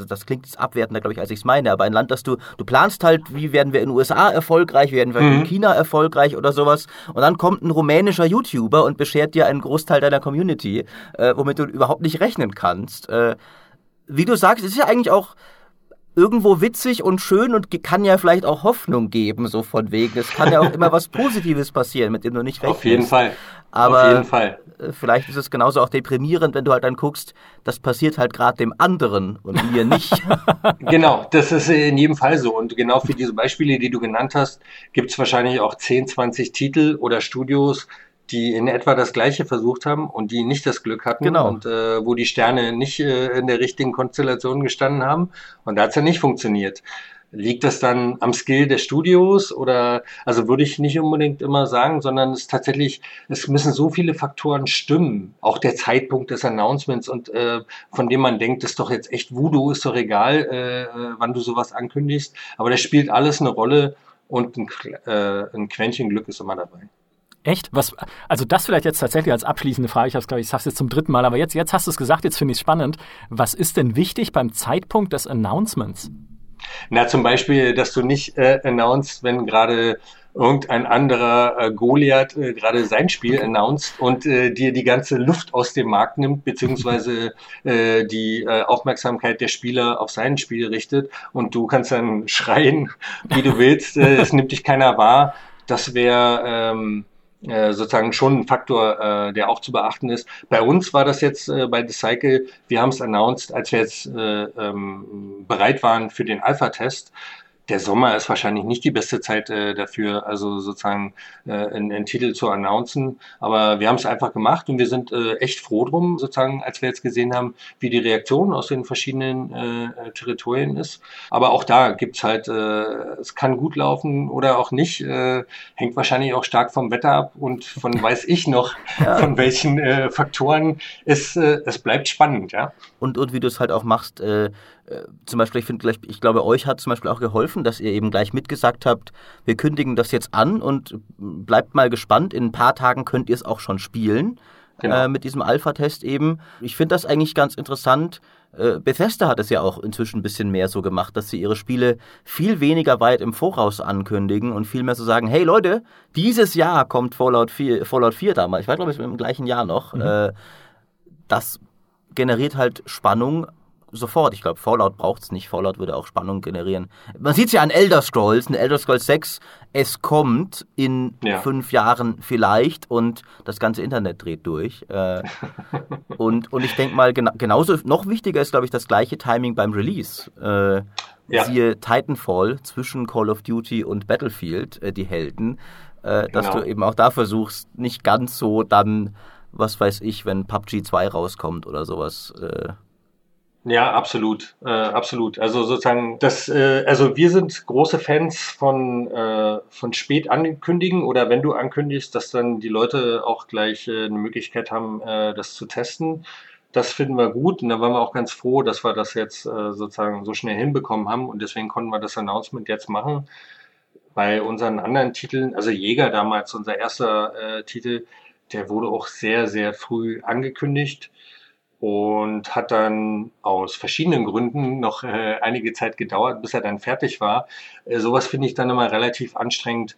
das klingt jetzt abwertender, glaube ich, als ich es meine, aber ein Land, das du, du planst halt, wie werden wir in den USA erfolgreich, wie werden wir mhm. in China erfolgreich oder sowas, und dann kommt ein rumänischer YouTuber und beschert dir einen Großteil deiner Community, äh, womit du überhaupt nicht rechnen kannst. Äh, wie du sagst, es ist ja eigentlich auch irgendwo witzig und schön und kann ja vielleicht auch Hoffnung geben, so von wegen. Es kann ja auch immer was Positives passieren, mit dem du nicht rechnest. Auf jeden Fall. Aber Auf jeden Fall. Vielleicht ist es genauso auch deprimierend, wenn du halt dann guckst, das passiert halt gerade dem anderen und mir nicht. genau, das ist in jedem Fall so. Und genau für diese Beispiele, die du genannt hast, gibt es wahrscheinlich auch 10, 20 Titel oder Studios, die in etwa das Gleiche versucht haben und die nicht das Glück hatten genau. und äh, wo die Sterne nicht äh, in der richtigen Konstellation gestanden haben und da hat es ja nicht funktioniert. Liegt das dann am Skill des Studios oder, also würde ich nicht unbedingt immer sagen, sondern es ist tatsächlich, es müssen so viele Faktoren stimmen. Auch der Zeitpunkt des Announcements und äh, von dem man denkt, das ist doch jetzt echt Voodoo, ist doch egal, äh, äh wann du sowas ankündigst. Aber das spielt alles eine Rolle und ein, äh, ein Quäntchen Glück ist immer dabei. Echt? Was, also das vielleicht jetzt tatsächlich als abschließende Frage. Ich habe glaube ich, sage es jetzt zum dritten Mal, aber jetzt, jetzt hast du es gesagt, jetzt finde ich es spannend. Was ist denn wichtig beim Zeitpunkt des Announcements? Na, zum Beispiel, dass du nicht äh, announced, wenn gerade irgendein anderer äh, Goliath äh, gerade sein Spiel announced und äh, dir die ganze Luft aus dem Markt nimmt, beziehungsweise äh, die äh, Aufmerksamkeit der Spieler auf sein Spiel richtet und du kannst dann schreien, wie du willst, äh, es nimmt dich keiner wahr. Das wäre ähm, äh, sozusagen schon ein Faktor, äh, der auch zu beachten ist. Bei uns war das jetzt äh, bei The Cycle, wir haben es announced, als wir jetzt äh, ähm, bereit waren für den Alpha-Test. Der Sommer ist wahrscheinlich nicht die beste Zeit äh, dafür, also sozusagen äh, einen, einen Titel zu announcen. Aber wir haben es einfach gemacht und wir sind äh, echt froh drum, sozusagen, als wir jetzt gesehen haben, wie die Reaktion aus den verschiedenen äh, Territorien ist. Aber auch da gibt's halt, äh, es kann gut laufen oder auch nicht. Äh, hängt wahrscheinlich auch stark vom Wetter ab und von weiß ich noch, ja. von welchen äh, Faktoren es, äh, es bleibt spannend, ja. Und, und wie du es halt auch machst, äh, äh, zum Beispiel, ich finde, ich glaube, euch hat zum Beispiel auch geholfen, dass ihr eben gleich mitgesagt habt, wir kündigen das jetzt an und bleibt mal gespannt. In ein paar Tagen könnt ihr es auch schon spielen. Genau. Äh, mit diesem Alpha-Test eben. Ich finde das eigentlich ganz interessant. Äh, Bethesda hat es ja auch inzwischen ein bisschen mehr so gemacht, dass sie ihre Spiele viel weniger weit im Voraus ankündigen und viel mehr so sagen, hey Leute, dieses Jahr kommt Fallout 4, Fallout 4 damals, ich war glaube ich im gleichen Jahr noch. Mhm. Äh, das generiert halt Spannung sofort. Ich glaube, Fallout braucht es nicht. Fallout würde auch Spannung generieren. Man sieht es ja an Elder Scrolls, in Elder Scrolls 6, es kommt in ja. fünf Jahren vielleicht und das ganze Internet dreht durch. Äh, und, und ich denke mal, gena genauso noch wichtiger ist, glaube ich, das gleiche Timing beim Release. Äh, ja. Siehe Titanfall zwischen Call of Duty und Battlefield, äh, die Helden, äh, dass genau. du eben auch da versuchst, nicht ganz so dann, was weiß ich, wenn PUBG 2 rauskommt oder sowas, äh, ja, absolut, äh, absolut. Also sozusagen, das, äh, also wir sind große Fans von äh, von spät ankündigen oder wenn du ankündigst, dass dann die Leute auch gleich äh, eine Möglichkeit haben, äh, das zu testen. Das finden wir gut und da waren wir auch ganz froh, dass wir das jetzt äh, sozusagen so schnell hinbekommen haben und deswegen konnten wir das Announcement jetzt machen. Bei unseren anderen Titeln, also Jäger damals, unser erster äh, Titel, der wurde auch sehr, sehr früh angekündigt und hat dann aus verschiedenen Gründen noch äh, einige Zeit gedauert, bis er dann fertig war. Äh, sowas finde ich dann immer relativ anstrengend,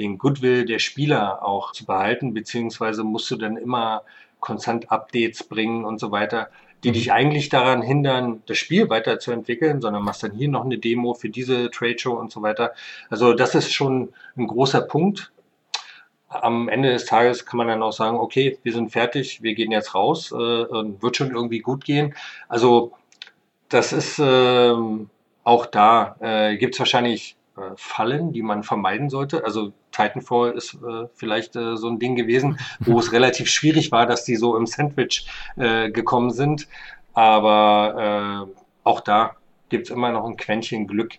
den Goodwill der Spieler auch zu behalten, beziehungsweise musst du dann immer konstant Updates bringen und so weiter, die mhm. dich eigentlich daran hindern, das Spiel weiterzuentwickeln, sondern machst dann hier noch eine Demo für diese Trade Show und so weiter. Also das ist schon ein großer Punkt, am Ende des Tages kann man dann auch sagen, okay, wir sind fertig, wir gehen jetzt raus, äh, wird schon irgendwie gut gehen. Also das ist äh, auch da, äh, gibt es wahrscheinlich äh, Fallen, die man vermeiden sollte. Also Titanfall ist äh, vielleicht äh, so ein Ding gewesen, wo es relativ schwierig war, dass die so im Sandwich äh, gekommen sind. Aber äh, auch da gibt es immer noch ein Quäntchen Glück.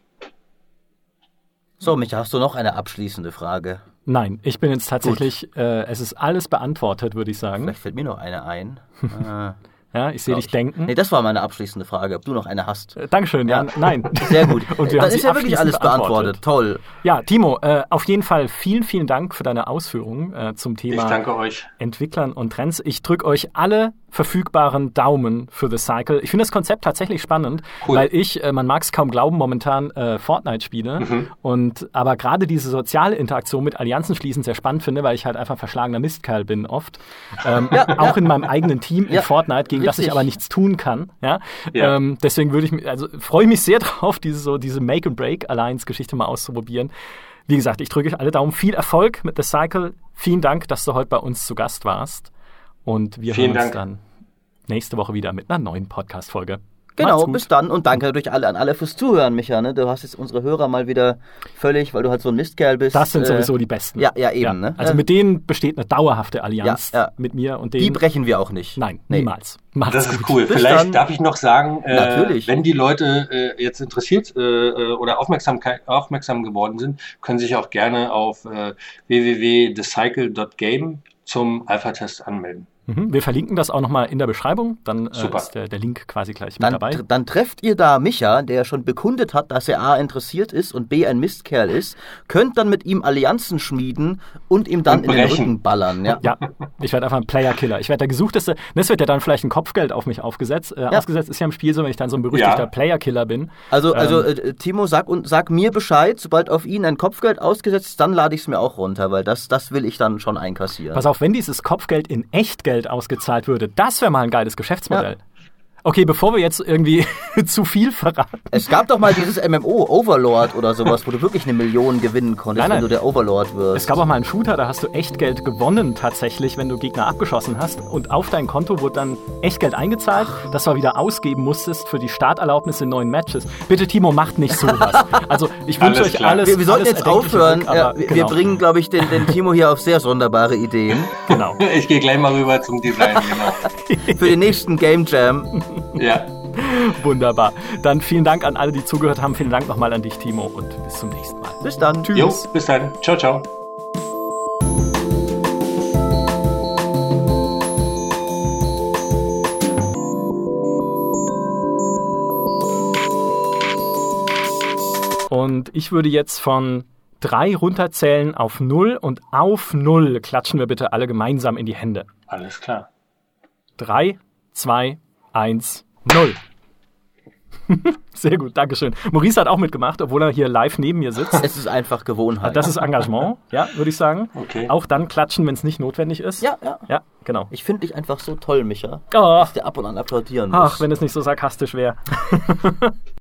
So, Micha, hast du noch eine abschließende Frage? Nein, ich bin jetzt tatsächlich, äh, es ist alles beantwortet, würde ich sagen. Vielleicht fällt mir noch eine ein. äh. Ja, ich sehe dich denken. Nee, das war meine abschließende Frage, ob du noch eine hast. Äh, Dankeschön, ja, ja nein. Sehr gut. Und wir Dann ist ja wirklich alles beantwortet. Toll. Ja, Timo, äh, auf jeden Fall vielen, vielen Dank für deine Ausführungen äh, zum Thema ich danke euch. Entwicklern und Trends. Ich drücke euch alle verfügbaren Daumen für The Cycle. Ich finde das Konzept tatsächlich spannend, cool. weil ich, äh, man mag es kaum glauben, momentan äh, Fortnite spiele mhm. und aber gerade diese soziale Interaktion mit Allianzen schließen sehr spannend finde, weil ich halt einfach verschlagener Mistkerl bin oft. Ähm, ja, auch ja. in meinem eigenen Team in Fortnite, gegen Richtig. das ich aber nichts tun kann. Ja? ja. Ähm, deswegen würde ich mich, also freue ich mich sehr drauf, diese so diese Make-and-Break-Alliance-Geschichte mal auszuprobieren. Wie gesagt, ich drücke euch alle Daumen. Viel Erfolg mit The Cycle. Vielen Dank, dass du heute bei uns zu Gast warst. Und wir Vielen hören uns Dank. dann nächste Woche wieder mit einer neuen Podcast-Folge. Genau, bis dann und danke natürlich alle, an alle fürs Zuhören, Micha. Ne? Du hast jetzt unsere Hörer mal wieder völlig, weil du halt so ein Mistkerl bist. Das sind äh, sowieso die Besten. Ja, ja, eben. Ja. Ne? Also mit denen besteht eine dauerhafte Allianz ja, ja. mit mir und denen. Die brechen wir auch nicht. Nein, nee. niemals. Macht's das ist gut. cool. Bis Vielleicht dann. darf ich noch sagen, äh, wenn die Leute äh, jetzt interessiert äh, äh oder aufmerksam, aufmerksam geworden sind, können sich auch gerne auf äh, www.thecycle.game zum Alpha-Test anmelden. Mhm. Wir verlinken das auch nochmal in der Beschreibung, dann äh, ist der, der, Link quasi gleich dann, mit dabei. Dann trefft ihr da Micha, der schon bekundet hat, dass er A interessiert ist und B ein Mistkerl ist, könnt dann mit ihm Allianzen schmieden und ihm dann und in den Rücken ballern. Ja, ja ich werde einfach ein Player-Killer. Ich werde der gesuchteste, das wird ja dann vielleicht ein Kopfgeld auf mich aufgesetzt. Äh, ja. Ausgesetzt ist ja im Spiel so, wenn ich dann so ein berüchtigter ja. Player-Killer bin. Also, also ähm, äh, Timo, sag, und, sag mir Bescheid, sobald auf ihn ein Kopfgeld ausgesetzt ist, dann lade ich es mir auch runter, weil das, das will ich dann schon einkassieren. Pass auf, wenn dieses Kopfgeld in Echtgeld ausgezahlt wird, würde. Das wäre mal ein geiles Geschäftsmodell. Ja. Okay, bevor wir jetzt irgendwie zu viel verraten. Es gab doch mal dieses MMO, Overlord oder sowas, wo du wirklich eine Million gewinnen konntest, Nein, nein. wenn du der Overlord wirst. Es gab auch mal einen Shooter, da hast du Echtgeld gewonnen tatsächlich, wenn du Gegner abgeschossen hast. Und auf dein Konto wurde dann Echtgeld eingezahlt, das du wieder ausgeben musstest für die Starterlaubnis in neuen Matches. Bitte, Timo, macht nicht sowas. Also ich wünsche Alles euch klar. alles. wir, wir sollten alles jetzt aufhören. Glück, aber ja, wir, wir genau, bringen, glaube ich, den, den Timo hier auf sehr sonderbare Ideen. Genau. Ich gehe gleich mal rüber zum Design, genau. Für den nächsten Game Jam. Ja. Wunderbar. Dann vielen Dank an alle, die zugehört haben. Vielen Dank nochmal an dich, Timo, und bis zum nächsten Mal. Bis dann. Tschüss. Jo, bis dann. Ciao, ciao. Und ich würde jetzt von drei runterzählen auf null und auf null klatschen wir bitte alle gemeinsam in die Hände. Alles klar. Drei, zwei, eins, null. Sehr gut, Dankeschön. Maurice hat auch mitgemacht, obwohl er hier live neben mir sitzt. Es ist einfach Gewohnheit. Das ist Engagement, ja, würde ich sagen. Okay. Auch dann klatschen, wenn es nicht notwendig ist. ja, ja. Ja, genau. Ich finde dich einfach so toll, Micha. Oh, Dass der ab und an applaudieren muss. ach, wenn es nicht so sarkastisch wäre.